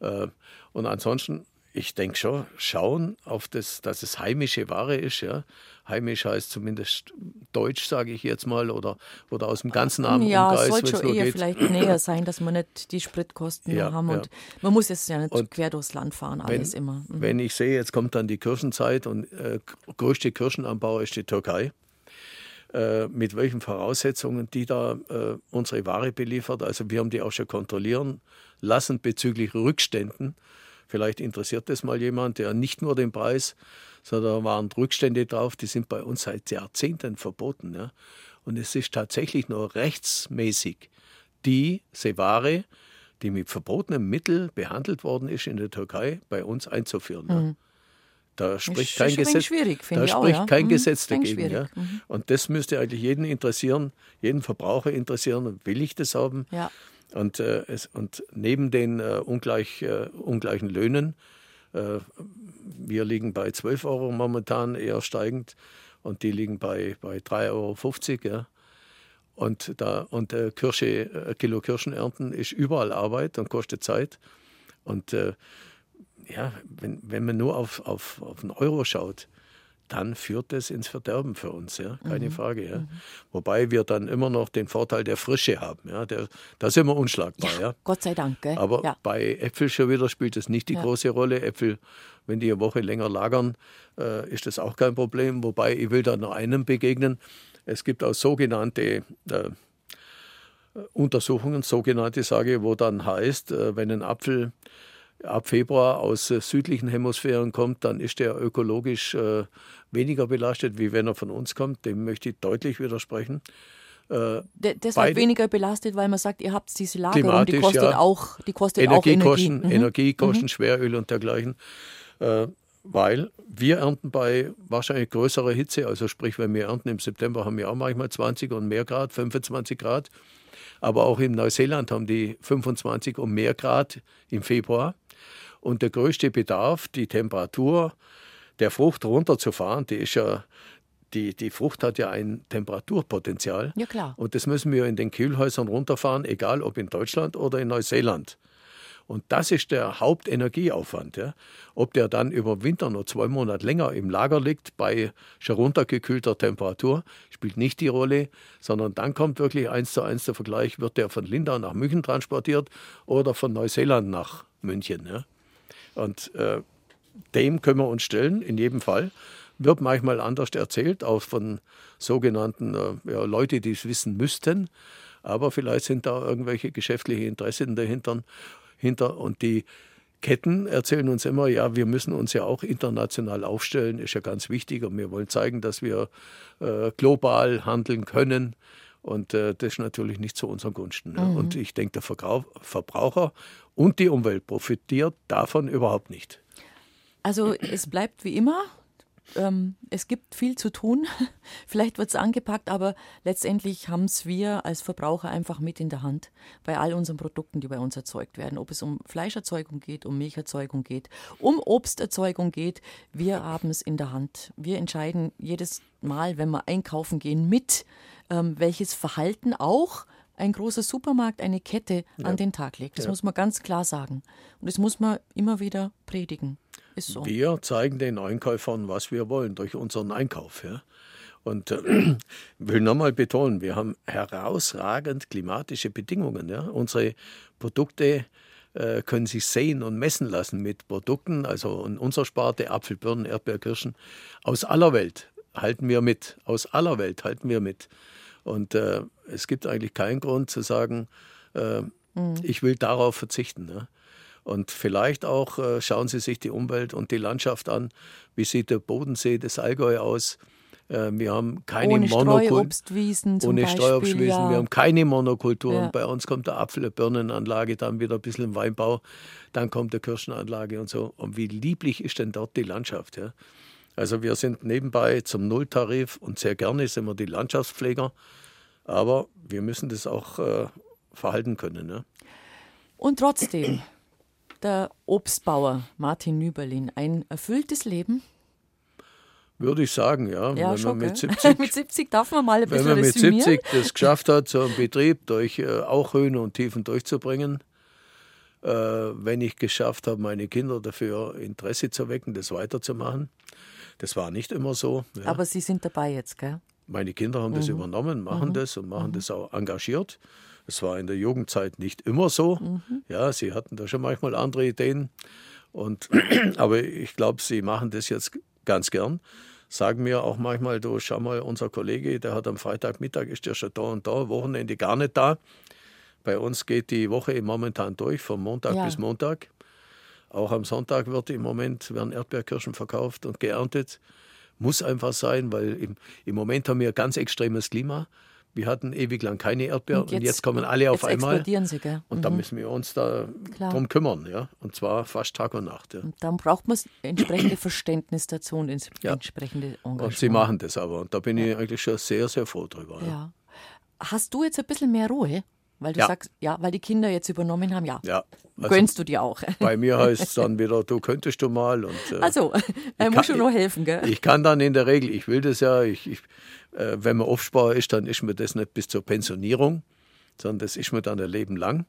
Äh, und ansonsten ich denke schon, schauen auf das, dass es heimische Ware ist. Ja. Heimisch heißt zumindest deutsch, sage ich jetzt mal, oder, oder aus dem ganzen Namen. Ja, es sollte schon eher geht. vielleicht näher sein, dass wir nicht die Spritkosten ja, haben. Und ja. man muss jetzt ja nicht und quer durchs Land fahren, alles wenn, immer. Mhm. Wenn ich sehe, jetzt kommt dann die Kirschenzeit und äh, größte Kirschenanbau ist die Türkei äh, mit welchen Voraussetzungen die da äh, unsere Ware beliefert. Also wir haben die auch schon kontrollieren lassen bezüglich Rückständen. Vielleicht interessiert das mal jemand, der nicht nur den Preis, sondern da waren Rückstände drauf, die sind bei uns seit Jahrzehnten verboten. Ja. Und es ist tatsächlich nur rechtsmäßig die Ware, die mit verbotenem Mittel behandelt worden ist in der Türkei, bei uns einzuführen. Ja. Mhm. Da spricht kein Gesetz, da spricht auch, ja? kein mhm. Gesetz dagegen. Ja? Mhm. Und das müsste eigentlich jeden interessieren, jeden Verbraucher interessieren. Will ich das haben? Ja. Und, äh, es, und neben den äh, ungleich, äh, ungleichen Löhnen, äh, wir liegen bei 12 Euro momentan eher steigend und die liegen bei, bei 3,50 Euro. Ja. Und, da, und äh, Kirsche, äh, Kilo Kirschen ernten ist überall Arbeit und kostet Zeit. Und ja, wenn, wenn man nur auf, auf, auf einen Euro schaut, dann führt das ins Verderben für uns, ja, keine mhm. Frage. Ja. Mhm. Wobei wir dann immer noch den Vorteil der Frische haben, ja, der, da sind wir unschlagbar, ja. ja. Gott sei Dank. Gell? Aber ja. bei Äpfel schon wieder spielt das nicht die ja. große Rolle. Äpfel, wenn die eine Woche länger lagern, äh, ist das auch kein Problem. Wobei ich will da noch einem begegnen. Es gibt auch sogenannte äh, Untersuchungen, sogenannte sage, wo dann heißt, äh, wenn ein Apfel ab Februar aus äh, südlichen Hemisphären kommt, dann ist der ökologisch äh, weniger belastet, wie wenn er von uns kommt. Dem möchte ich deutlich widersprechen. Äh, deshalb beide, weniger belastet, weil man sagt, ihr habt diese Lagerung, die kostet ja, auch, die kostet Energiekosten, auch Energie. Mhm. Energiekosten, mhm. Schweröl und dergleichen. Äh, weil wir ernten bei wahrscheinlich größerer Hitze, also sprich, wenn wir ernten im September, haben wir auch manchmal 20 und mehr Grad, 25 Grad. Aber auch in Neuseeland haben die 25 und mehr Grad im Februar. Und der größte Bedarf, die Temperatur der Frucht runterzufahren, die ist ja die, die Frucht hat ja ein Temperaturpotenzial. Ja, klar. Und das müssen wir in den Kühlhäusern runterfahren, egal ob in Deutschland oder in Neuseeland. Und das ist der Hauptenergieaufwand. Ja. Ob der dann über Winter noch zwei Monate länger im Lager liegt, bei schon runtergekühlter Temperatur, spielt nicht die Rolle, sondern dann kommt wirklich eins zu eins der Vergleich, wird der von Lindau nach München transportiert oder von Neuseeland nach München. Ja. Und äh, dem können wir uns stellen, in jedem Fall. Wird manchmal anders erzählt, auch von sogenannten äh, ja, Leute, die es wissen müssten. Aber vielleicht sind da irgendwelche geschäftliche Interessen dahinter. Hinter. Und die Ketten erzählen uns immer, ja, wir müssen uns ja auch international aufstellen, ist ja ganz wichtig. Und wir wollen zeigen, dass wir äh, global handeln können. Und äh, das ist natürlich nicht zu unseren Gunsten. Ne? Mhm. Und ich denke, der Verbraucher und die Umwelt profitiert davon überhaupt nicht. Also es bleibt wie immer. Ähm, es gibt viel zu tun. Vielleicht wird es angepackt, aber letztendlich haben es wir als Verbraucher einfach mit in der Hand bei all unseren Produkten, die bei uns erzeugt werden. Ob es um Fleischerzeugung geht, um Milcherzeugung geht, um Obsterzeugung geht, wir haben es in der Hand. Wir entscheiden jedes Mal, wenn wir einkaufen gehen, mit, ähm, welches Verhalten auch ein großer Supermarkt, eine Kette ja. an den Tag legt. Das ja. muss man ganz klar sagen. Und das muss man immer wieder predigen. Ist so. Wir zeigen den Einkäufern, was wir wollen durch unseren Einkauf. Ja? Und äh, will nochmal betonen, wir haben herausragend klimatische Bedingungen. Ja? Unsere Produkte äh, können sich sehen und messen lassen mit Produkten, also in unserer Sparte Apfel, Birnen, Erdbeer, Kirschen, aus aller Welt halten wir mit. Aus aller Welt halten wir mit. Und äh, es gibt eigentlich keinen Grund zu sagen, äh, mhm. ich will darauf verzichten. Ne? Und vielleicht auch äh, schauen Sie sich die Umwelt und die Landschaft an. Wie sieht der Bodensee des Allgäu aus? Äh, wir haben keine ohne Streuobstwiesen Ohne Streuobstwiesen. Ja. Wir haben keine Monokulturen. Ja. Bei uns kommt der Apfel-, Birnenanlage, dann wieder ein bisschen Weinbau, dann kommt der Kirschenanlage und so. Und wie lieblich ist denn dort die Landschaft? Ja? Also wir sind nebenbei zum Nulltarif und sehr gerne sind wir die Landschaftspfleger. Aber wir müssen das auch äh, verhalten können. Ne? Und trotzdem, der Obstbauer Martin Nüberlin, ein erfülltes Leben? Würde ich sagen, ja. ja wenn schon, man mit 70, mit 70 darf man mal ein bisschen Wenn man mit 70 das geschafft hat, so einen Betrieb durch äh, auch Höhen und Tiefen durchzubringen, äh, wenn ich geschafft habe, meine Kinder dafür Interesse zu wecken, das weiterzumachen. Das war nicht immer so. Ja. Aber Sie sind dabei jetzt, gell? Meine Kinder haben mhm. das übernommen, machen mhm. das und machen mhm. das auch engagiert. Es war in der Jugendzeit nicht immer so. Mhm. Ja, sie hatten da schon manchmal andere Ideen. Und, aber ich glaube, sie machen das jetzt ganz gern. Sagen mir auch manchmal, du schau mal, unser Kollege, der hat am Freitagmittag, ist der schon da und da, Wochenende gar nicht da. Bei uns geht die Woche momentan durch, von Montag ja. bis Montag. Auch am Sonntag wird im Moment werden Erdbeerkirschen verkauft und geerntet. Muss einfach sein, weil im, im Moment haben wir ganz extremes Klima. Wir hatten ewig lang keine Erdbeeren und jetzt, und jetzt kommen alle auf einmal. Sie, gell? Und mhm. da müssen wir uns da drum kümmern, ja. Und zwar fast Tag und Nacht. Ja. Und dann braucht man entsprechende Verständnis dazu und entsprechende Engagement. Und sie machen das aber. Und da bin ich eigentlich schon sehr, sehr froh drüber. Ja. Hast du jetzt ein bisschen mehr Ruhe? Weil du ja. sagst, ja, weil die Kinder jetzt übernommen haben, ja. ja also Gönnst du dir auch. Bei mir heißt es dann wieder, du könntest du mal. Und, äh, also, er muss schon nur helfen, gell? Ich, ich kann dann in der Regel, ich will das ja, ich, ich äh, wenn man Aufsparer ist, dann ist mir das nicht bis zur Pensionierung, sondern das ist mir dann ein Leben lang.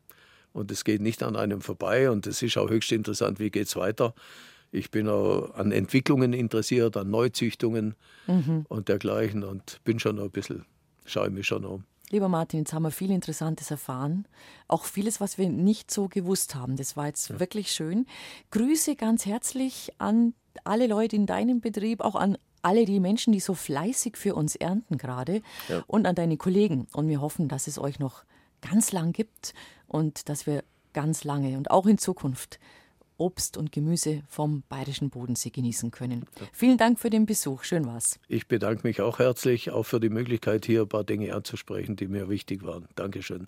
Und es geht nicht an einem vorbei. Und es ist auch höchst interessant, wie geht es weiter. Ich bin auch an Entwicklungen interessiert, an Neuzüchtungen mhm. und dergleichen und bin schon ein bisschen, schaue mich schon um. Lieber Martin, jetzt haben wir viel Interessantes erfahren. Auch vieles, was wir nicht so gewusst haben. Das war jetzt ja. wirklich schön. Grüße ganz herzlich an alle Leute in deinem Betrieb, auch an alle die Menschen, die so fleißig für uns ernten gerade ja. und an deine Kollegen. Und wir hoffen, dass es euch noch ganz lang gibt und dass wir ganz lange und auch in Zukunft Obst und Gemüse vom bayerischen Bodensee genießen können. Vielen Dank für den Besuch. Schön war's. Ich bedanke mich auch herzlich, auch für die Möglichkeit, hier ein paar Dinge anzusprechen, die mir wichtig waren. Dankeschön.